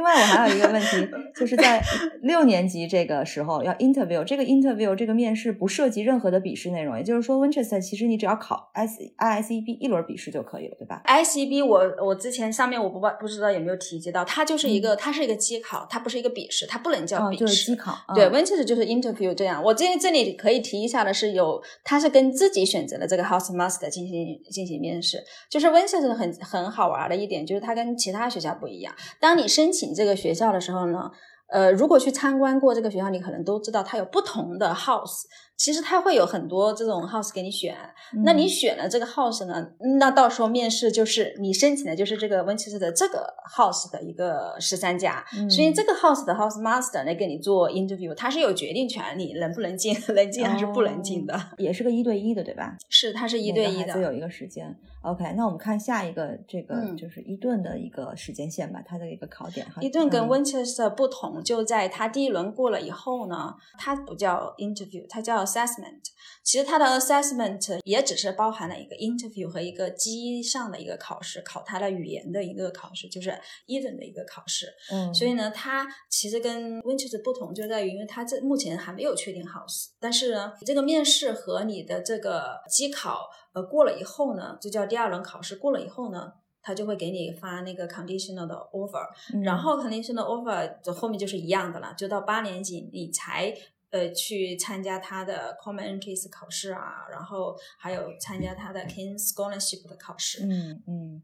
S1: 另另外，我还有一个问题，就是在六年级这个时候要 interview，这个 interview 这个面试不涉及任何的笔试内容，也就是说，Winchester 其实你只要考 S ISEB 一轮笔试就可以了，对吧
S2: ？ICB 我我之前上面我不不知道有没有提及到，它就是一个它是一个机考，它不是一个笔试，它不能叫笔试，
S1: 就是机考。
S2: 对，Winchester 就是 interview 这样。我这这里可以提一下的是，有它是跟自己选择的这个 House Master 进行进行面试，就是 Winchester 很很好玩的一点就是它跟其他学校不一样，当你申请这个学校的时候呢。呃，如果去参观过这个学校，你可能都知道它有不同的 house。其实它会有很多这种 house 给你选。那你选了这个 house 呢？那到时候面试就是你申请的就是这个温切斯的这个 house 的一个十三家。所以这个 house 的 house master 来给你做 interview，他是有决定权，你能不能进，能进还是不能进的。
S1: 也是个一对一的，对吧？
S2: 是，它是一对一的。
S1: 有一个时间。OK，那我们看下一个，这个就是伊顿的一个时间线吧，它的一个考点。
S2: 伊顿跟温切斯特不同，就在它第一轮过了以后呢，它不叫 interview，它叫 assessment。其实它的 assessment 也只是包含了一个 interview 和一个机上的一个考试，考它的语言的一个考试，就是 even 的一个考试。
S1: 嗯，
S2: 所以呢，它其实跟 Winchester 不同就在于，因为它这目前还没有确定 house，但是呢，这个面试和你的这个机考。呃，过了以后呢，就叫第二轮考试。过了以后呢，他就会给你发那个 conditional 的 offer，然后 conditional offer 的后面就是一样的了，就到八年级你才呃去参加他的 common entrance 考试啊，然后还有参加他的 King's Scholarship 的考试。
S1: 嗯嗯，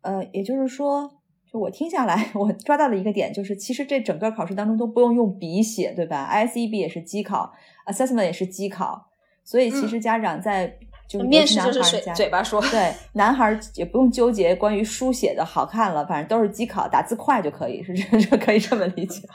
S1: 呃，也就是说，就我听下来，我抓到的一个点，就是其实这整个考试当中都不用用笔写，对吧？ISEB 也是机考，assessment 也是机考，所以其实家长在。就
S2: 面试就是嘴嘴巴说，
S1: 对，男孩也不用纠结关于书写的好看了，反正都是机考，打字快就可以，是这 这可以这么理解。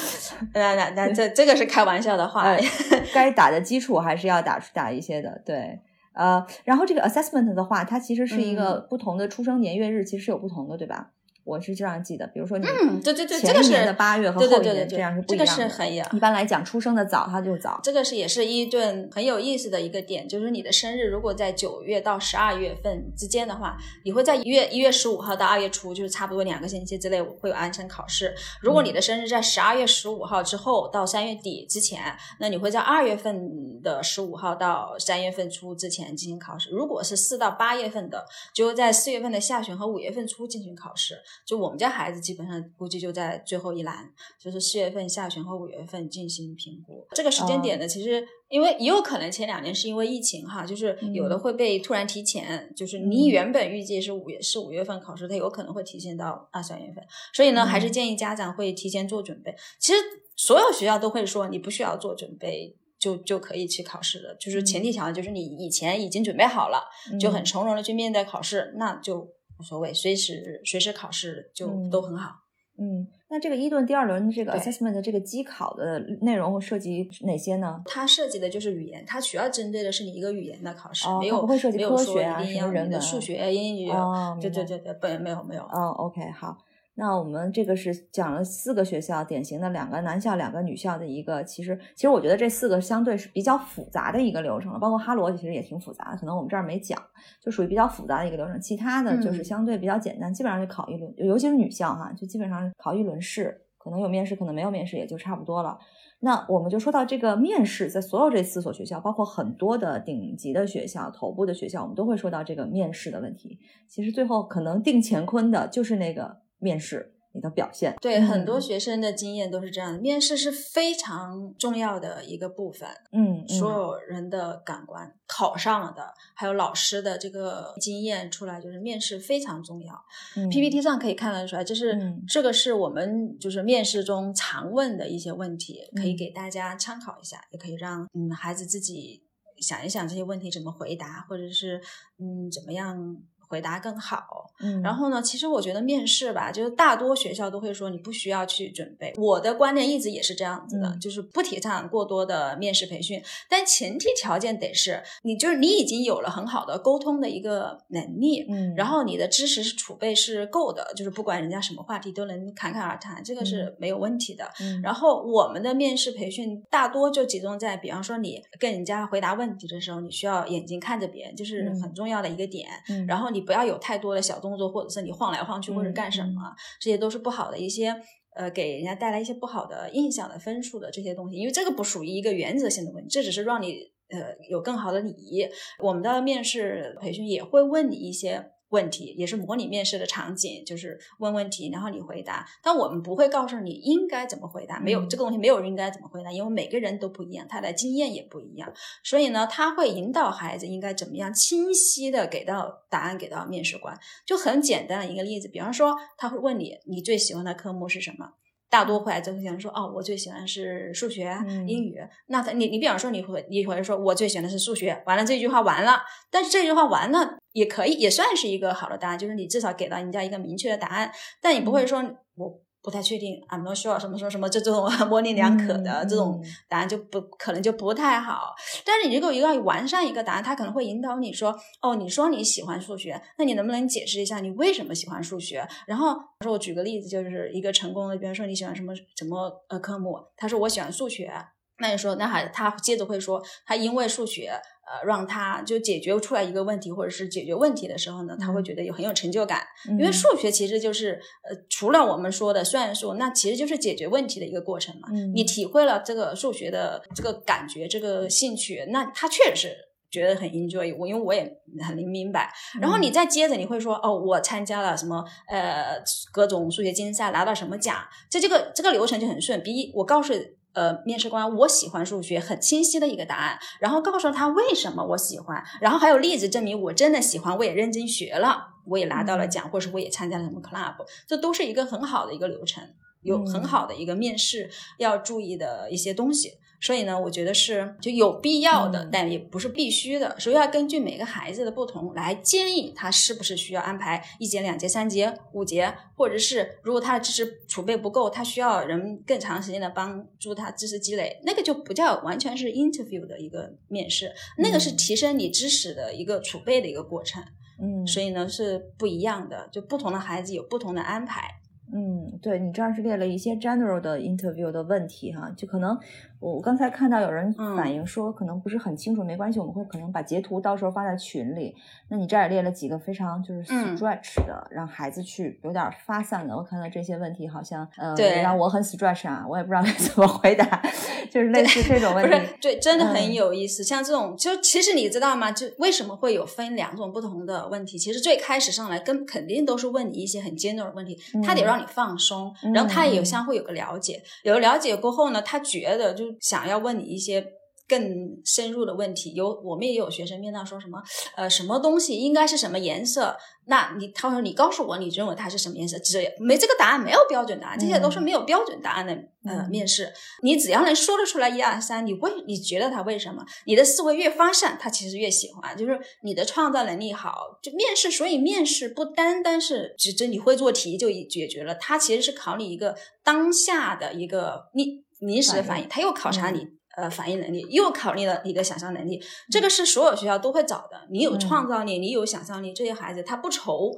S2: 那那那这这个是开玩笑的话，
S1: 该打的基础还是要打打一些的，对，呃，然后这个 assessment 的话，它其实是一个不同的出生年月日，其实是有不同的，对吧？我是这样记的，比如说你
S2: 嗯，对对对，
S1: 前一年的八月和后一
S2: 年
S1: 这样是不一样
S2: 的。这个是很
S1: 一般来讲，出生的早它就早。
S2: 这个是也是一顿很有意思的一个点，就是你的生日如果在九月到十二月份之间的话，你会在一月一月十五号到二月初，就是差不多两个星期之内会有安生考试。如果你的生日在十二月十五号之后到三月底之前，那你会在二月份的十五号到三月份初之前进行考试。如果是四到八月份的，就在四月份的下旬和五月份初进行考试。就我们家孩子。基本上估计就在最后一栏，就是四月份下旬和五月份进行评估。这个时间点呢，其实因为也有可能前两年是因为疫情哈，就是有的会被突然提前，就是你原本预计是五月是五月份考试，它有可能会提前到二三月份。所以呢，还是建议家长会提前做准备。其实所有学校都会说你不需要做准备就就可以去考试的，就是前提条件就是你以前已经准备好了，就很从容的去面对考试，那就。无所谓，随时随时考试就都很好。
S1: 嗯，那这个伊顿第二轮这个 assessment 的这个机考的内容涉及哪些呢？
S2: 它涉及的就是语言，它主要针对的是你一个语言的考试，没有
S1: 不会涉及科学
S2: 啊，
S1: 什么人
S2: 的数学、英语。
S1: 哦，
S2: 对对对对，本，没有没有。
S1: 哦，OK，好。那我们这个是讲了四个学校，典型的两个男校、两个女校的一个，其实其实我觉得这四个相对是比较复杂的一个流程了，包括哈罗其实也挺复杂的，可能我们这儿没讲，就属于比较复杂的一个流程。其他的就是相对比较简单，基本上就考一轮，尤其是女校哈，就基本上考一轮试，可能有面试，可能没有面试，也就差不多了。那我们就说到这个面试，在所有这四所学校，包括很多的顶级的学校、头部的学校，我们都会说到这个面试的问题。其实最后可能定乾坤的就是那个面试。你的表现
S2: 对很多学生的经验都是这样的，面试是非常重要的一个部分。
S1: 嗯，
S2: 所有人的感官考上了的，还有老师的这个经验出来，就是面试非常重要。PPT 上可以看得出来，就是这个是我们就是面试中常问的一些问题，可以给大家参考一下，也可以让嗯孩子自己想一想这些问题怎么回答，或者是嗯怎么样。回答更好，
S1: 嗯，
S2: 然后呢？其实我觉得面试吧，就是大多学校都会说你不需要去准备。我的观念一直也是这样子的，就是不提倡过多的面试培训，但前提条件得是你就是你已经有了很好的沟通的一个能力，
S1: 嗯，
S2: 然后你的知识是储备是够的，就是不管人家什么话题都能侃侃而谈，这个是没有问题的。
S1: 嗯，
S2: 然后我们的面试培训大多就集中在，比方说你跟人家回答问题的时候，你需要眼睛看着别人，就是很重要的一个点。
S1: 嗯，
S2: 然后你。你不要有太多的小动作，或者是你晃来晃去，或者干什么，这些都是不好的一些呃给人家带来一些不好的印象的分数的这些东西，因为这个不属于一个原则性的问题，这只是让你呃有更好的礼仪。我们的面试培训也会问你一些。问题也是模拟面试的场景，就是问问题，然后你回答。但我们不会告诉你应该怎么回答，没有这个东西，没有人应该怎么回答，因为每个人都不一样，他的经验也不一样。所以呢，他会引导孩子应该怎么样清晰的给到答案给到面试官。就很简单的一个例子，比方说他会问你，你最喜欢的科目是什么？大多会来之后想说哦，我最喜欢是数学、英语。那他你你比方说你回你回说我最喜欢的是数学，完了这句话完了，但是这句话完了也可以也算是一个好的答案，就是你至少给到人家一个明确的答案，但你不会说我。不太确定，I'm not sure 什么说什么，这这种 模棱两可的这种答案就不可能就不太好。但是你如果一个完善一个答案，他可能会引导你说，哦，你说你喜欢数学，那你能不能解释一下你为什么喜欢数学？然后说我举个例子，就是一个成功的，比方说你喜欢什么什么呃科目，他说我喜欢数学。那你说，那还他接着会说，他因为数学，呃，让他就解决出来一个问题，或者是解决问题的时候呢，他会觉得有很有成就感。因为数学其实就是，呃，除了我们说的算术，那其实就是解决问题的一个过程嘛。你体会了这个数学的这个感觉，这个兴趣，那他确实是觉得很 enjoy。我因为我也很明白。然后你再接着你会说，哦，我参加了什么，呃，各种数学竞赛，拿到什么奖，这这个这个流程就很顺。比我告诉。呃，面试官，我喜欢数学，很清晰的一个答案，然后告诉他为什么我喜欢，然后还有例子证明我真的喜欢，我也认真学了，我也拿到了奖，或者是我也参加了什么 club，这都是一个很好的一个流程，有很好的一个面试要注意的一些东西。所以呢，我觉得是就有必要的，但也不是必须的。所以要根据每个孩子的不同来建议他是不是需要安排一节、两节、三节、五节，或者是如果他的知识储备不够，他需要人更长时间的帮助他知识积累，那个就不叫完全是 interview 的一个面试，那个是提升你知识的一个储备的一个过程。
S1: 嗯，
S2: 所以呢是不一样的，就不同的孩子有不同的安排。
S1: 嗯，对你这儿是列了一些 general 的 interview 的问题哈，就可能。我刚才看到有人反映说，可能不是很清楚，没关系，我们会可能把截图到时候发在群里。那你这儿也列了几个非常就是 stretch 的，让孩子去有点发散的。我看到这些问题好像呃，让我很 stretch 啊，我也不知道该 怎么回答，就是类似这种问题。
S2: 对，真的很有意思。像这种，就其实你知道吗？就为什么会有分两种不同的问题？其实最开始上来跟肯定都是问你一些很 general 的问题，他得让你放松，然后他也有相互有个了解，有了了解过后呢，他觉得就。想要问你一些更深入的问题，有我们也有学生面到说什么，呃，什么东西应该是什么颜色？那你他说你告诉我，你认为它是什么颜色？只没这个答案，没有标准答案，这些都是没有标准答案的呃面试。你只要能说得出来一二三，你为你觉得他为什么？你的思维越发散，他其实越喜欢。就是你的创造能力好，就面试。所以面试不单单是只只你会做题就解决了，它其实是考你一个当下的一个你。临时的反应，他又考察你呃反应能力，又考虑了你的想象能力，这个是所有学校都会找的。你有创造力，你有想象力，这些孩子他不愁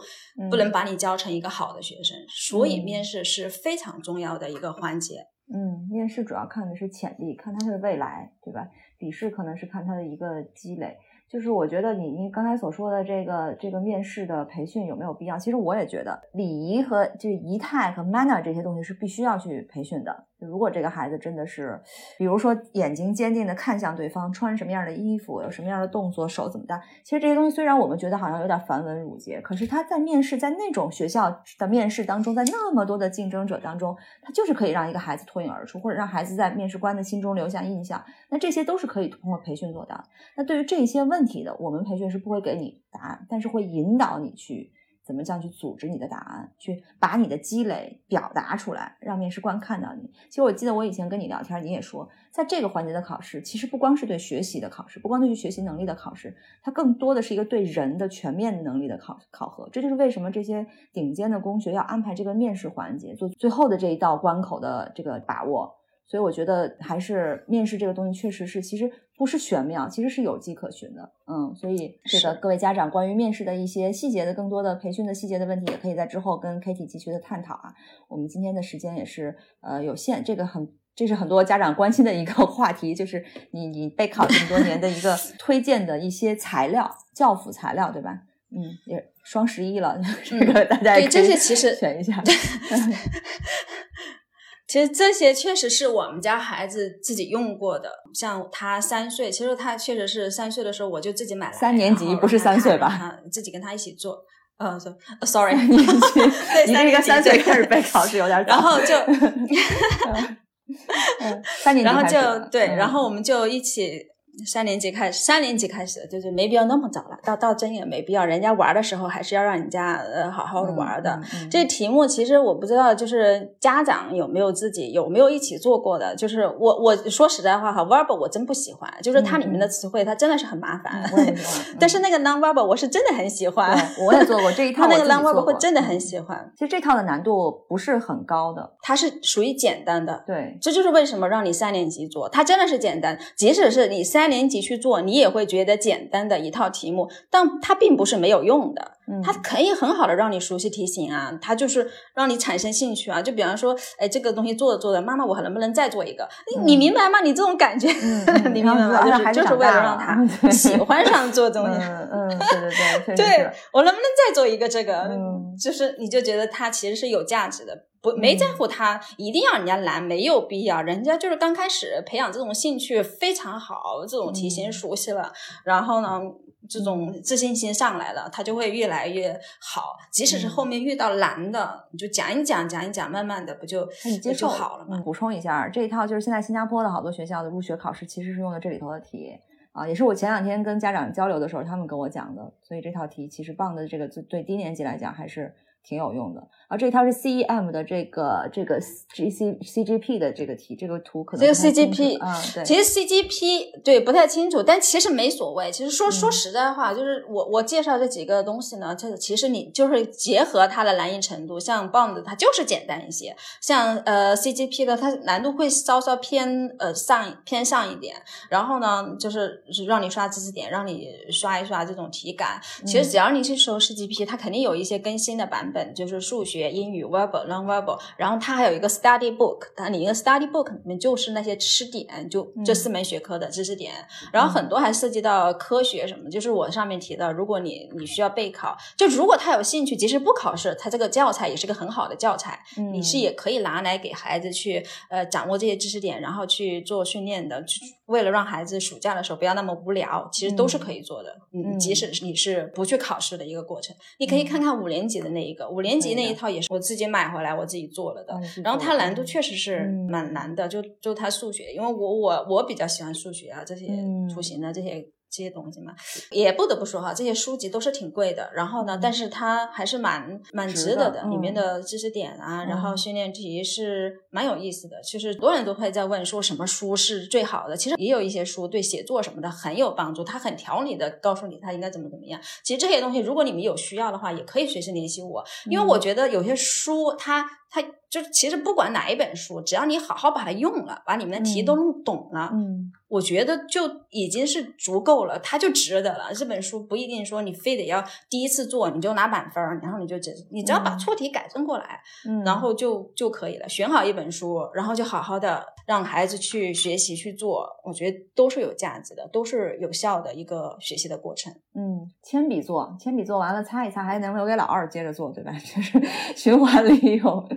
S2: 不能把你教成一个好的学生。所以面试是非常重要的一个环节。
S1: 嗯，面试主要看的是潜力，看他的未来，对吧？笔试可能是看他的一个积累。就是我觉得你你刚才所说的这个这个面试的培训有没有必要？其实我也觉得礼仪和这仪态和 manner 这些东西是必须要去培训的。如果这个孩子真的是，比如说眼睛坚定的看向对方，穿什么样的衣服，有什么样的动作，手怎么搭，其实这些东西虽然我们觉得好像有点繁文缛节，可是他在面试，在那种学校的面试当中，在那么多的竞争者当中，他就是可以让一个孩子脱颖而出，或者让孩子在面试官的心中留下印象。那这些都是可以通过培训做到。那对于这些问题的，我们培训是不会给你答案，但是会引导你去。怎么这样去组织你的答案，去把你的积累表达出来，让面试官看到你。其实我记得我以前跟你聊天，你也说，在这个环节的考试，其实不光是对学习的考试，不光对于学习能力的考试，它更多的是一个对人的全面能力的考考核。这就是为什么这些顶尖的工学要安排这个面试环节，做最后的这一道关口的这个把握。所以我觉得还是面试这个东西确实是，其实不是玄妙，其实是有迹可循的。嗯，所以这个各位家长关于面试的一些细节的更多的培训的细节的问题，也可以在之后跟 Kitty 继续的探讨啊。我们今天的时间也是呃有限，这个很这是很多家长关心的一个 话题，就是你你备考这么多年的一个 推荐的一些材料，教辅材料，对吧？嗯，也双十一了，这个大家
S2: 对这些其实
S1: 选一下。
S2: 其实这些确实是我们家孩子自己用过的，像他三岁，其实他确实是三岁的时候我就自己买了。
S1: 三年级不是三岁吧？
S2: 自己跟他一起做。呃，sorry，
S1: 年级，
S2: 你
S1: 这个三岁开始备考是有点
S2: 早。然后就，
S1: 三年级
S2: 然后就对，然后我们就一起。三年级开始，三年级开始就是没必要那么早了，到到真也没必要。人家玩的时候还是要让人家呃好好的玩的。这题目其实我不知道，就是家长有没有自己有没有一起做过的。就是我我说实在话哈，verbal 我真不喜欢，就是它里面的词汇它真的是很麻烦。但是那个 non-verbal 我是真的很喜欢。
S1: 我也做过这一 套，
S2: 那个 non-verbal 会真的很喜欢。
S1: 其实这套的难度不是很高的，
S2: 它是属于简单的。
S1: 对，
S2: 这就是为什么让你三年级做，它真的是简单。即使是你三年级去做。你也会觉得简单的一套题目，但它并不是没有用的，它可以很好的让你熟悉题型啊，它就是让你产生兴趣啊。就比方说，哎，这个东西做着做着，妈妈，我还能不能再做一个？你明白吗？你这种感觉，你明白吗？就是就是为了让他 喜欢上做东西。
S1: 嗯，对对对，
S2: 对我能不能再做一个这个？就是你就觉得它其实是有价值的。不没在乎他，一定要人家难，没有必要。人家就是刚开始培养这种兴趣非常好，这种题型熟悉了，然后呢，这种自信心上来了，他就会越来越好。即使是后面遇到难的，你就讲一讲，讲一讲，慢慢的不就
S1: 接受
S2: 好了吗？
S1: 补充一下，这一套就是现在新加坡的好多学校的入学考试其实是用的这里头的题啊，也是我前两天跟家长交流的时候他们跟我讲的。所以这套题其实棒的这个对低年级来讲还是。挺有用的啊！这一套是 CEM 的这个这个 GC CGP 的这个题，这个图可能
S2: 这个 CGP
S1: 啊，对，
S2: 其实 CGP 对不太清楚，但其实没所谓。其实说说实在话，就是我我介绍这几个东西呢，这其实你就是结合它的难易程度，像 Bond 它就是简单一些，像呃 CGP 的它难度会稍稍偏呃上偏上一点。然后呢，就是让你刷知识点，让你刷一刷这种体感。其实只要你去搜 CGP，它肯定有一些更新的版本。本就是数学、英语、verbal、non-verbal，然后它还有一个 study book，它你一个 study book 里面就是那些知识点，就这四门学科的知识点，然后很多还涉及到科学什么，就是我上面提到，如果你你需要备考，就如果他有兴趣，即使不考试，他这个教材也是个很好的教材，你是也可以拿来给孩子去呃掌握这些知识点，然后去做训练的。为了让孩子暑假的时候不要那么无聊，其实都是可以做的。嗯，即使你是不去考试的一个过程，你可以看看五年级的那一个，五年级那一套也是我自己买回来我自己做了的。然后它难度确实是蛮难的，就就它数学，因为我我我比较喜欢数学啊，这些图形的这些。这些东西嘛，也不得不说哈，这些书籍都是挺贵的。然后呢，但是它还是蛮蛮值得的，里面的知识点啊，然后训练题是蛮有意思的。其实很多人都会在问说什么书是最好的。其实也有一些书对写作什么的很有帮助，它很条理的告诉你它应该怎么怎么样。其实这些东西，如果你们有需要的话，也可以随时联系我，因为我觉得有些书它。它就其实不管哪一本书，只要你好好把它用了，把里面的题都弄懂了，
S1: 嗯，
S2: 我觉得就已经是足够了，它就值得了。这本书不一定说你非得要第一次做你就拿满分，然后你就只你只要把错题改正过来，
S1: 嗯，
S2: 然后就就可以了。选好一本书，然后就好好的让孩子去学习去做，我觉得都是有价值的，都是有效的一个学习的过程。
S1: 嗯，铅笔做，铅笔做完了擦一擦，还能留给老二接着做，对吧？就是循环利用。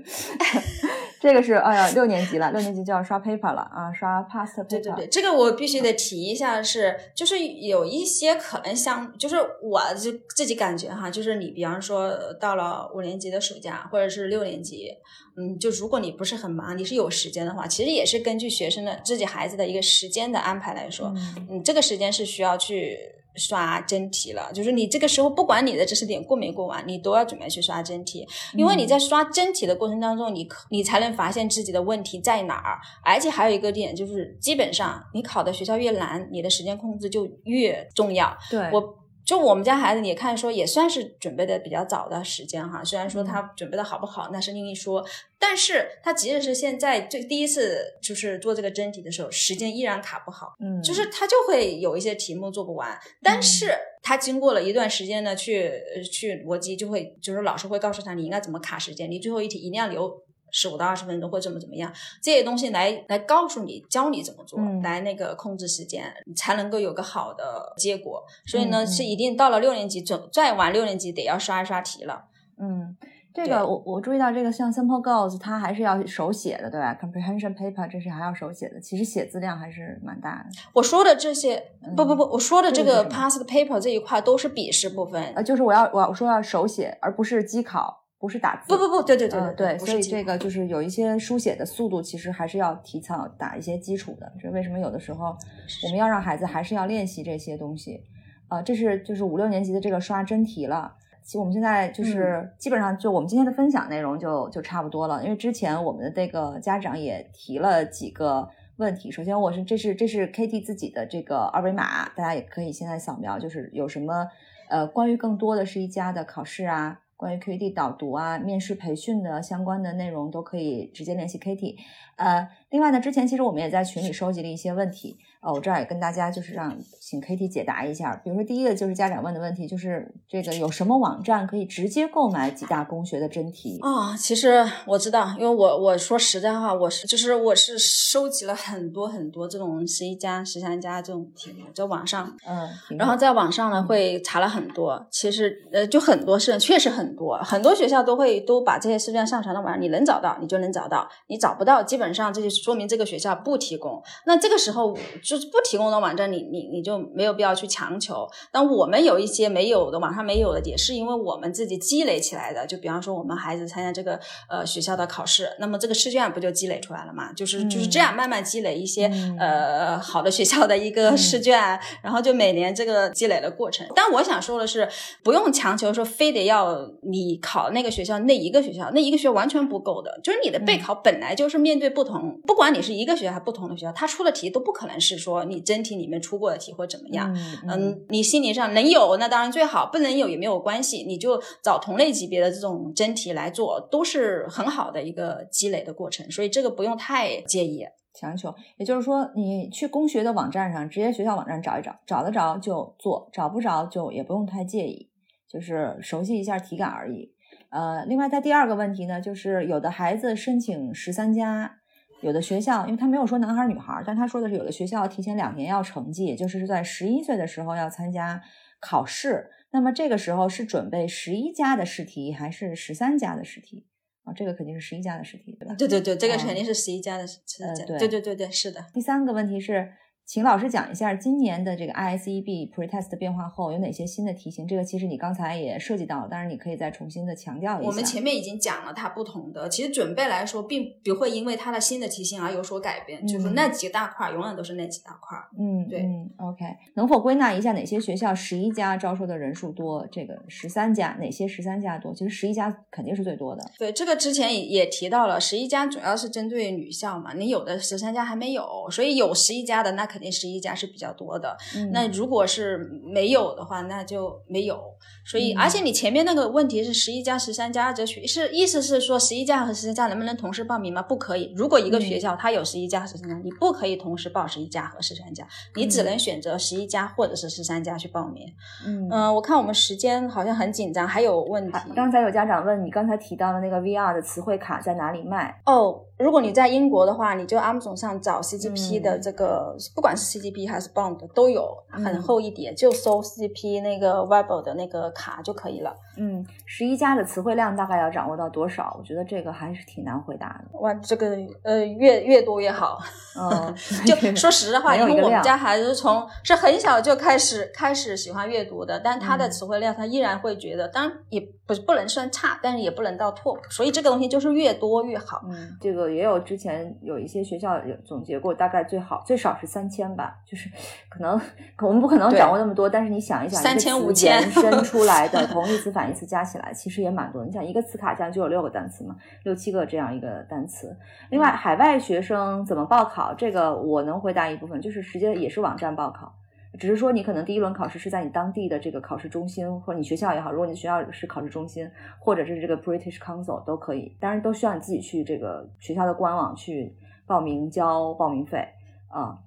S1: 这个是哎呀，六年级了，六年级就要刷 paper 了啊，刷 past paper。
S2: 对对对，这个我必须得提一下，是就是有一些可能像，就是我就自己感觉哈，就是你比方说到了五年级的暑假，或者是六年级，嗯，就如果你不是很忙，你是有时间的话，其实也是根据学生的自己孩子的一个时间的安排来说，嗯，这个时间是需要去。刷真题了，就是你这个时候不管你的知识点过没过完，你都要准备去刷真题，因为你在刷真题的过程当中，你你才能发现自己的问题在哪儿。而且还有一个点就是，基本上你考的学校越难，你的时间控制就越重要。
S1: 对
S2: 我。就我们家孩子，你看说也算是准备的比较早的时间哈。虽然说他准备的好不好那是另一说，但是他即使是现在最第一次就是做这个真题的时候，时间依然卡不好。
S1: 嗯，
S2: 就是他就会有一些题目做不完，但是他经过了一段时间呢，去去逻辑就会，就是老师会告诉他你应该怎么卡时间，你最后一题一定要留。十五到二十分钟或怎么怎么样，这些东西来来告诉你，教你怎么做，来那个控制时间，才能够有个好的结果。所以呢，是一定到了六年级，总再晚六年级得要刷一刷题了。
S1: 嗯，这个我我注意到这个像 Simple Goals，它还是要手写的，对吧？Comprehension paper 这是还要手写的，其实写字量还是蛮大的。
S2: 我说的这些，不不不，我说的这个 past paper 这一块都是笔试部分。
S1: 呃，就是我要我要说要手写，而不是机考，不是打字。
S2: 不不不，对对对
S1: 嗯，
S2: 对，
S1: 对，所以这个就是有一些书写的速度，其实还是要提早打一些基础的。这为什么有的时候我们要让孩子还是要练习这些东西？呃，这是就是五六年级的这个刷真题了。其实我们现在就是基本上就我们今天的分享内容就就差不多了，因为之前我们的这个家长也提了几个问题。首先，我是这是这是 Kitty 自己的这个二维码，大家也可以现在扫描，就是有什么呃关于更多的是一家的考试啊，关于 QED 导读啊、面试培训的相关的内容都可以直接联系 Kitty。呃，另外呢，之前其实我们也在群里收集了一些问题，呃，我这儿也跟大家就是让请 Kitty 解答一下。比如说第一个就是家长问的问题，就是这个有什么网站可以直接购买几大公学的真题？
S2: 啊、其实我知道，因为我我说实在话，我是就是我是收集了很多很多这种十一家、十三家这种题目，在网上，
S1: 嗯，
S2: 然后在网上呢会查了很多，其实呃就很多是确实很多，很多学校都会都把这些试卷上传到网上，你能找到你就能找到，你找不到基本上这就说明这个学校不提供。那这个时候就是不提供的网站，你你你就没有必要去强求。但我们有一些没有的，网上没有的，也是因为我们自己积累起来的。就比方说我们孩子参加这个呃学校的考试，那么这个试卷不就积累出来了嘛？就是就是这样慢慢积累一些、
S1: 嗯
S2: 呃好的学校的一个试卷，然后就每年这个积累的过程。但我想说的是，不用强求说非得要你考那个学校那一个学校那一个学校完全不够的，就是你的备考本来就是面对不同，不管你是一个学校还是不同的学校，他出的题都不可能是说你真题里面出过的题或怎么样。
S1: 嗯
S2: 你心理上能有，那当然最好；不能有也没有关系，你就找同类级别的这种真题来做，都是很好的一个积累的过程，所以这个不用太介意。
S1: 强求，也就是说，你去公学的网站上，职业学校网站找一找，找得着就做，找不着就也不用太介意，就是熟悉一下体感而已。呃，另外，在第二个问题呢，就是有的孩子申请十三加，有的学校，因为他没有说男孩儿女孩儿，但他说的是有的学校提前两年要成绩，也就是在十一岁的时候要参加考试。那么这个时候是准备十一加的试题还是十三加的试题？啊，这个肯定是十一加的试题，对吧？
S2: 对对对，这个
S1: 嗯
S2: 肯定是十一加的，试题、嗯。
S1: 呃对
S2: 对对对对，是的。
S1: 第三个问题是，请老师讲一下今年的这个 ISEB pretest 变化后有哪些新的题型？这个其实你刚才也涉及到了，当然你可以再重新的强调一下。
S2: 我们前面已经讲了它不同的，其实准备来说，并不会因为它的新的题型而有所改变，就是
S1: 嗯
S2: 那几大块儿永远都是那几大块儿。
S1: 嗯，
S2: 对
S1: 嗯，OK，能否归纳一下哪些学校十一家招收的人数多？这个十三家哪些十三家多？其实十一家肯定是最多的。
S2: 对，这个之前也也提到了，十一家主要是针对女校嘛，你有的十三家还没有，所以有十一家的，那肯定十一家是比较多的。
S1: 嗯，
S2: 那如果是没有的话，那就没有。所以，
S1: 嗯
S2: 而且你前面那个问题是十一家、十三家这学是意思是说十一家和十三家能不能同时报名吗？不可以。如果一个学校它有十一家、十三家，你不可以同时报十一家和十三家，你只能选择十一家或者是十三家去报名。
S1: 嗯
S2: 嗯、我看我们时间好像很紧张，还有问题
S1: 啊。刚才有家长问你，刚才提到的那个 VR 的词汇卡在哪里卖？
S2: 哦，如果你在英国的话，你就 Amazon 上找 CGP 的
S1: 嗯
S2: 这个，不管是 CGP 还是 Bond 都有，很
S1: 嗯
S2: 厚一叠，就搜 CGP 那个 Web 的那个卡就可以了。
S1: 嗯，十一家的词汇量大概要掌握到多少？我觉得这个还是挺难回答的。
S2: 哇，这个呃越越多越好。
S1: 嗯，
S2: 就 说实话，因为我们家孩子从是很小就开始开始喜欢阅读的，但他的
S1: 嗯
S2: 词汇量他依然会觉得，当然也不不能算差，但是也不能到 top，所以这个东西就是越多越好。
S1: 嗯，这个也有之前有一些学校有总结过，大概最好最少是三千吧，就是可能我们不可能掌握那么多，但是你想一想，一个
S2: 3000
S1: 词延伸 出来的同义词反义词加起来，其实也蛮多。你想一个词卡这样就有六个单词嘛，六七个这样一个单词。另外，海外学生怎么报考？这个我能回答一部分，就是直接也是网站报考。只是说你可能第一轮考试是在你当地的这个考试中心，或者你学校也好，如果你的学校是考试中心，或者是这个 British Council 都可以，当然都需要你自己去这个学校的官网去报名交报名费啊。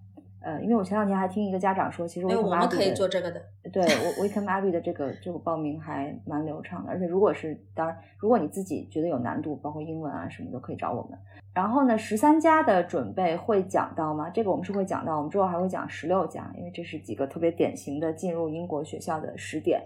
S1: 呃，因为我前两天还听一个家长说，其实
S2: 我们可以做这个的。
S1: 对我 Wickham Abbey 的这个这个报名还蛮流畅的，而且如果是当然，如果你自己觉得有难度，包括英文啊什么都可以找我们。然后呢，十三家的准备会讲到吗？这个我们是会讲到，我们之后还会讲十六家，因为这是几个特别典型的进入英国学校的时点。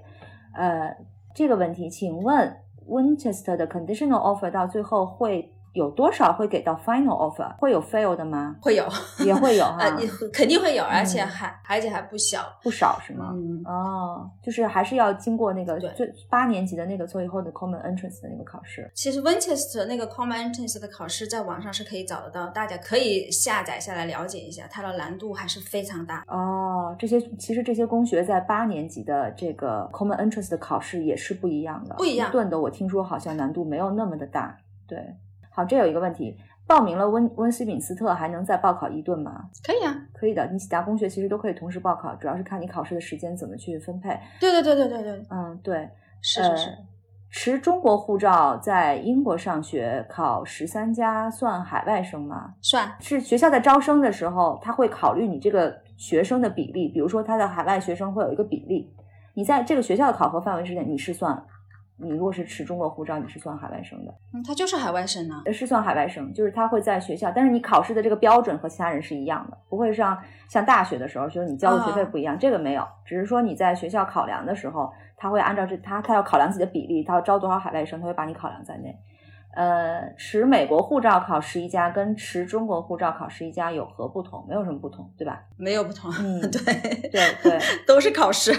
S1: 呃，这个问题，请问 Winchester 的 conditional offer 到最后会有多少会给到 final offer？会有 fail 的吗？
S2: 会有，
S1: 也会有 哈
S2: 呃，，你肯定会有，而且
S1: 嗯
S2: 还而且还不小。
S1: 不少是吗？
S2: 嗯，
S1: 哦，就是还是要经过那个
S2: 对
S1: 最八年级的那个最后的 common entrance 的那个考试。
S2: 其实 Winchester 那个 Common Entrance 的考试在网上是可以找得到，大家可以下载下来了解一下，它的难度还是非常大。
S1: 哦，这些其实这些公学在八年级的这个 common entrance 的考试也是不一样的，
S2: 不一样
S1: 顿的我听说好像难度没有那么的大。对，好，这有一个问题，报名了温温斯敏斯特还能再报考一顿吗？
S2: 可以啊，
S1: 可以的，你几大公学其实都可以同时报考，主要是看你考试的时间怎么去分配。
S2: 对对对对对对，
S1: 嗯，对，
S2: 是是是。
S1: 呃持中国护照在英国上学考十三加算海外生吗？
S2: 算
S1: 是学校在招生的时候，他会考虑你这个学生的比例，比如说他的海外学生会有一个比例，你在这个学校的考核范围之内，你是算，你如果是持中国护照，你是算海外生的，
S2: 嗯，他就是海外生呢。
S1: 呃是算海外生，就是他会在学校，但是你考试的这个标准和其他人是一样的，不会像像大学的时候，就是你交的学费不一样，这个没有，只是说你在学校考量的时候，他会按照这他他要考量自己的比例，他要招多少海外生，他会把你考量在内。呃，持美国护照考十一家跟持中国护照考十一家有何不同？没有什么不同，对吧？
S2: 没有不同，
S1: 嗯
S2: 对
S1: 对对，
S2: 都是考试。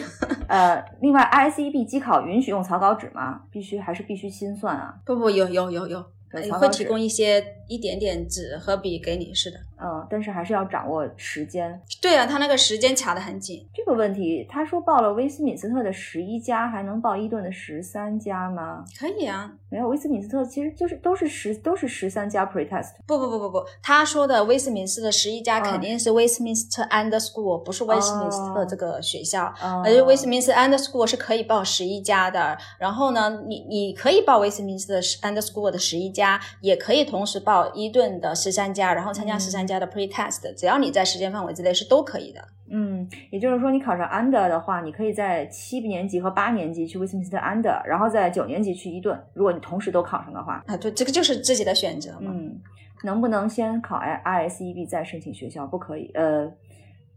S1: 呃，另外 ICEB 机考允许用草稿纸吗？必须还是必须心算啊？
S2: 不不，有有有有，会提供一些一点点纸和笔给你。是的，
S1: 嗯，但是还是要掌握时间。
S2: 对啊，他那个时间卡得很紧。
S1: 这个问题，他说报了威斯敏斯特的十一家，还能报伊顿的十三家吗？
S2: 可以啊，
S1: 没有，威斯敏斯特其实就是都是十都是十三家 pretest。
S2: 不不不不不，他说的威斯敏斯特的十一家
S1: 嗯
S2: 肯定是 Westminster and School，不是威斯敏斯特这个学校。
S1: 哦
S2: 而且 Westminster and School 是可以报十一家的，然后呢，你你可以报 Westminster and School 的十一家，也可以同时报伊顿的十三家，然后参加
S1: 嗯
S2: 十三家的 pre-test，、只要你在时间范围之内是都可以的。
S1: 嗯，也就是说，你考上 under 的话，你可以在七年级和八年级去威斯敏斯特 under，然后在九年级去伊顿。如果你同时都考上的话，
S2: 啊，对，这个就是自己的选择嘛。
S1: 嗯，能不能先考 I ISEB 再申请学校？不可以。呃，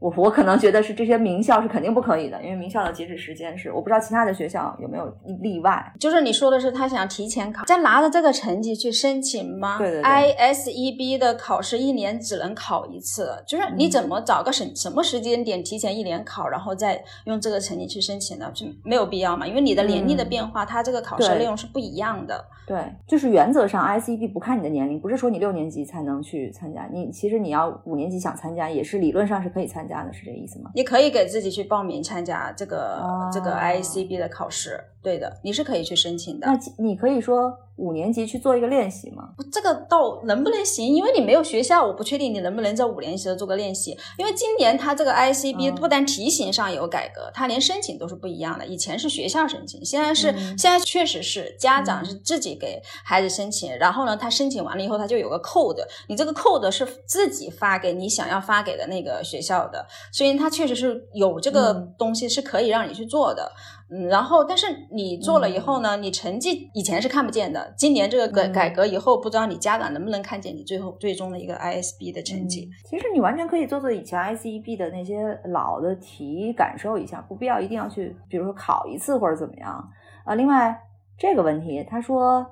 S1: 我我可能觉得是这些名校是肯定不可以的，因为名校的截止时间是我不知道其他的学校有没有例外。
S2: 就是你说的是他想提前考，再拿着这个成绩去申请吗？
S1: 对对对
S2: ISEB 的考试一年只能考一次，就是你怎么找个什什么时间点提前一年考，然后再用这个成绩去申请呢？就没有必要嘛，因为你的年龄的变化，它这个考试内容是不一样的。
S1: 对，就是原则上 ISEB 不看你的年龄，不是说你六年级才能去参加，你其实你要五年级想参加，也是理论上是可以参加的，是这个意思吗？
S2: 你可以给自己去报名参加这个、
S1: 哦
S2: 这个 IACB 的考试，对的，你是可以去申请的。
S1: 那你可以说五年级去做一个练习吗？
S2: 这个倒能不能行？因为你没有学校，我不确定你能不能在五年级的做个练习。因为今年它这个 ICB
S1: 嗯
S2: 不单题型上有改革，它连申请都是不一样的。以前是学校申请，现在是、
S1: 嗯
S2: 现在确实是家长是自己给孩子申请，然后呢，他申请完了以后，他就有个 code，你这个 code 是自己发给你想要发给的那个学校的，所以它确实是有这个
S1: 嗯
S2: 东西是可以让你去做的。嗯，然后但是你做了以后呢，你成绩以前是看不见的，今年这个改
S1: 嗯
S2: 改革以后，不知道你家长能不能看见你最后最终的一个 ISB 的成绩。
S1: 嗯其实你完全可以做做以前 ICEB 的那些老的题，感受一下，不必要一定要去，比如说考一次或者怎么样。啊，另外这个问题，他说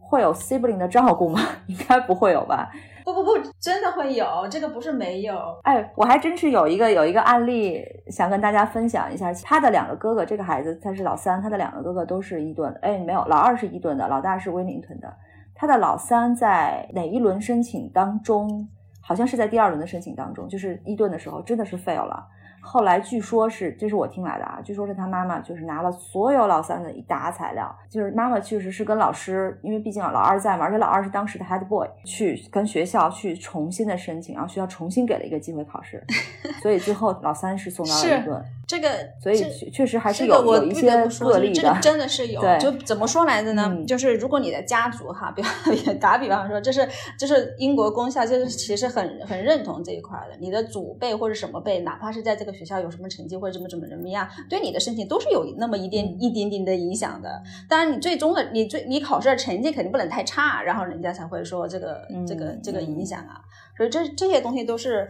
S1: 会有 sibling 的照顾吗？应该不会有吧？
S2: 不不不，真的会有，这个不是没有。
S1: 哎，我还真是有一个有一个案例想跟大家分享一下。他的两个哥哥，这个孩子他是老三，他的两个哥哥都是伊顿的。哎，没有，老二是伊顿的，老大是威灵顿的。他的老三在哪一轮申请当中，好像是在第二轮的申请当中，就是伊顿的时候，真的是 fail 了。后来据说是，这是我听来的啊，据说是他妈妈就是拿了所有老三的一沓材料，就是妈妈确实是跟老师，因为毕竟老二在嘛，而且老二是当时的 head boy，去跟学校去重新的申请，然后学校重新给了一个机会考试，所以最后老三是送到了
S2: 是
S1: 一顿，
S2: 这个，
S1: 所以确确实还是
S2: 这个我
S1: 有有一些个例的
S2: 这个，真的是有
S1: 对。
S2: 就怎么说来着呢？
S1: 嗯
S2: 就是如果你的家族哈，比方 打比方说，这是这是英国公校，就是其实很很认同这一块的。你的祖辈或者什么辈，哪怕是在这个个学校有什么成绩或者怎么怎么怎么样，对你的申请都是有那么一点一点点的影响的。当然，你最终的你最你考试的成绩肯定不能太差，然后人家才会说这个这个这个影响啊。所以这这些东西都是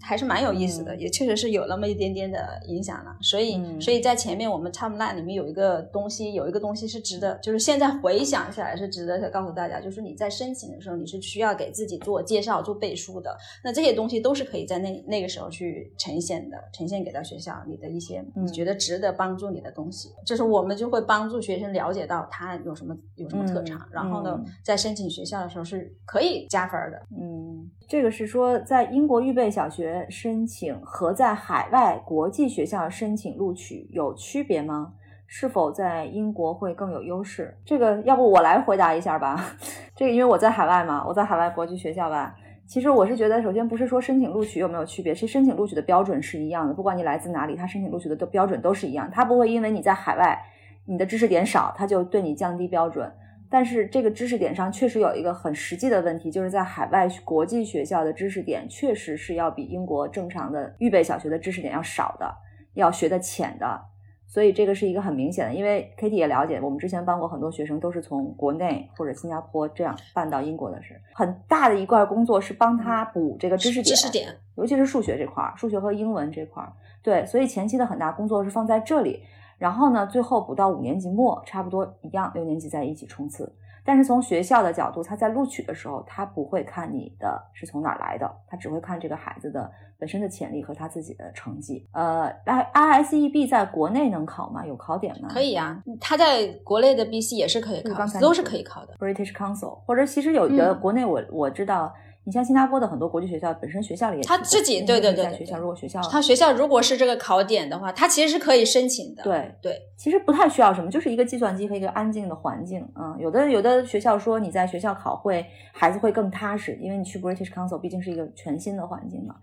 S2: 还是蛮有意思的，也确实是有那么一点点的影响了。所以，所以在前面我们 timeline 里面有一个东西，有一个东西是值得，就是现在回想起来是值得告诉大家，就是你在申请的时候，你是需要给自己做介绍、做背书的。那这些东西都是可以在那那个时候去呈现的，呈现给到学校你的一些你觉得值得帮助你的东西。就是我们就会帮助学生了解到他有什么有什么特长，然后呢，在申请学校的时候是可以加分的。
S1: 嗯。这个是说，在英国预备小学申请和在海外国际学校申请录取有区别吗？是否在英国会更有优势？这个要不我来回答一下吧。这个因为我在海外嘛，我在海外国际学校吧。其实我是觉得，首先不是说申请录取有没有区别，其实申请录取的标准是一样的，不管你来自哪里，他申请录取的标准都是一样，他不会因为你在海外你的知识点少，他就对你降低标准。但是这个知识点上确实有一个很实际的问题，就是在海外国际学校的知识点确实是要比英国正常的预备小学的知识点要少的，要学的浅的。所以这个是一个很明显的，因为 Kitty 也了解，我们之前帮过很多学生，都是从国内或者新加坡这样办到英国的，是很大的一块工作，是帮他补这个知识点，
S2: 知识点，
S1: 尤其是数学这块儿，数学和英文这块儿。对，所以前期的很大工作是放在这里。然后呢，最后补到五年级末，差不多一样，六年级在一起冲刺。但是从学校的角度，他在录取的时候，他不会看你的是从哪儿来的，他只会看这个孩子的本身的潜力和他自己的成绩。呃，I I S E B 在国内能考吗？有考点吗？
S2: 可以啊，他在国内的 B C 也是可以考，都是可以考的。
S1: British Council 或者其实有的国内我我知道。你像新加坡的很多国际学校，本身学校里也
S2: 他自己对对对，
S1: 学校如果学校
S2: 他学校如果是这个考点的话，他其实是可以申请的。
S1: 对
S2: 对，
S1: 其实不太需要什么，就是一个计算机和一个安静的环境。嗯，有的有的学校说你在学校考会，孩子会更踏实，因为你去 British Council 毕竟是一个全新的环境嘛。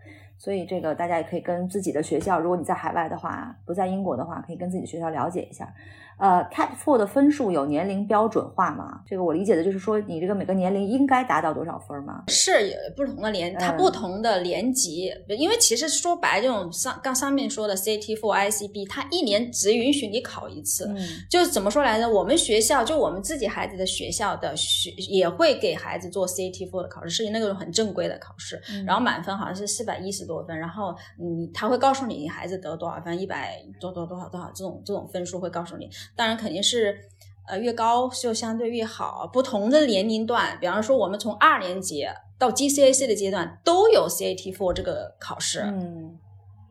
S1: 所以这个大家也可以跟自己的学校，如果你在海外的话，不在英国的话，可以跟自己的学校了解一下。呃，Cat Four 的分数有年龄标准化吗？这个我理解的就是说，你这个每个年龄应该达到多少分吗？
S2: 是有不同的年，它不同的年级，因为其实说白，这种上刚上面说的 CT Four、ICB，它一年只允许你考一次。嗯，就是怎么说来着？我们学校就我们自己孩子的学校的学也会给孩子做 CT Four 的考试，是那种很正规的考试，然后满分好像是四百一十多分，然后你他会告诉你你孩子得多少分，一百多多多少多少这种这种分数会告诉你。当然肯定是，呃，越高就相对越好。不同的年龄段，比方说我们从二年级到 GCAC 的阶段都有 CAT Four 这个考试。
S1: 嗯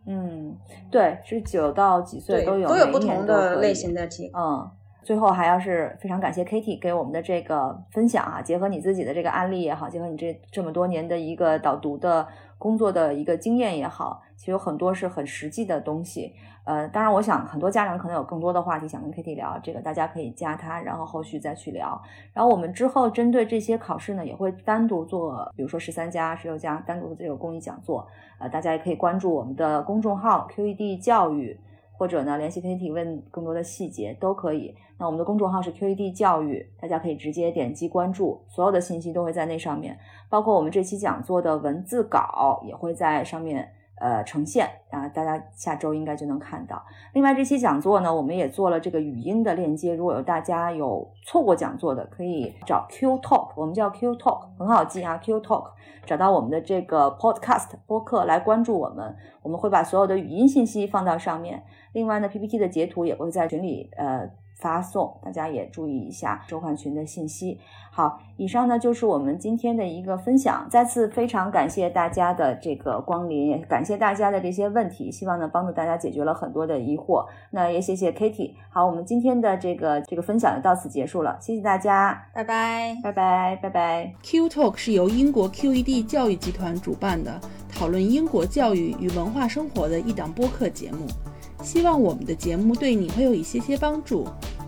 S1: 嗯，对，是九到几岁都有，
S2: 都有不同的类型的题。
S1: 嗯，最后还要是非常感谢 Kitty 给我们的这个分享啊，结合你自己的这个案例也好，结合你这这么多年的一个导读的工作的一个经验也好，其实有很多是很实际的东西。呃，当然，我想很多家长可能有更多的话题想跟 Kitty 聊，这个大家可以加他，然后后续再去聊。然后我们之后针对这些考试呢，也会单独做，比如说十三加、十六加单独的这个公益讲座。呃，大家也可以关注我们的公众号 QED 教育，或者呢联系 Kitty 问更多的细节都可以。那我们的公众号是 QED 教育，大家可以直接点击关注，所有的信息都会在那上面，包括我们这期讲座的文字稿也会在上面。呃，呈现啊，大家下周应该就能看到。另外，这期讲座呢，我们也做了这个语音的链接。如果有大家有错过讲座的，可以找 Q Talk，我们叫 Q Talk，很好记啊，Q Talk，找到我们的这个 Podcast 播客来关注我们，我们会把所有的语音信息放到上面。另外呢，PPT 的截图也会在群里呃。发送，大家也注意一下收款群的信息。好，以上呢就是我们今天的一个分享。再次非常感谢大家的这个光临，也感谢大家的这些问题，希望呢帮助大家解决了很多的疑惑。那也谢谢 Kitty。好，我们今天的这个这个分享就到此结束了，谢谢大家，
S2: 拜拜，
S1: 拜拜，拜拜。
S3: Q Talk 是由英国 QED 教育集团主办的，讨论英国教育与文化生活的一档播客节目。希望我们的节目对你会有一些些帮助。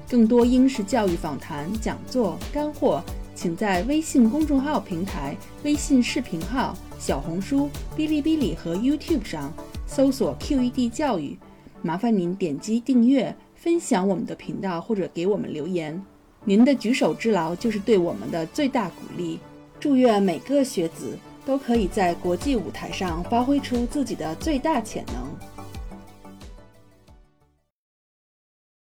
S3: 更多英式教育访谈、讲座、干货，请在微信公众号平台、微信视频号、小红书、哔哩哔哩和 YouTube 上搜索 QED 教育。麻烦您点击订阅、分享我们的频道或者给我们留言。您的举手之劳就是对我们的最大鼓励。祝愿每个学子都可以在国际舞台上发挥出自己的最大潜能。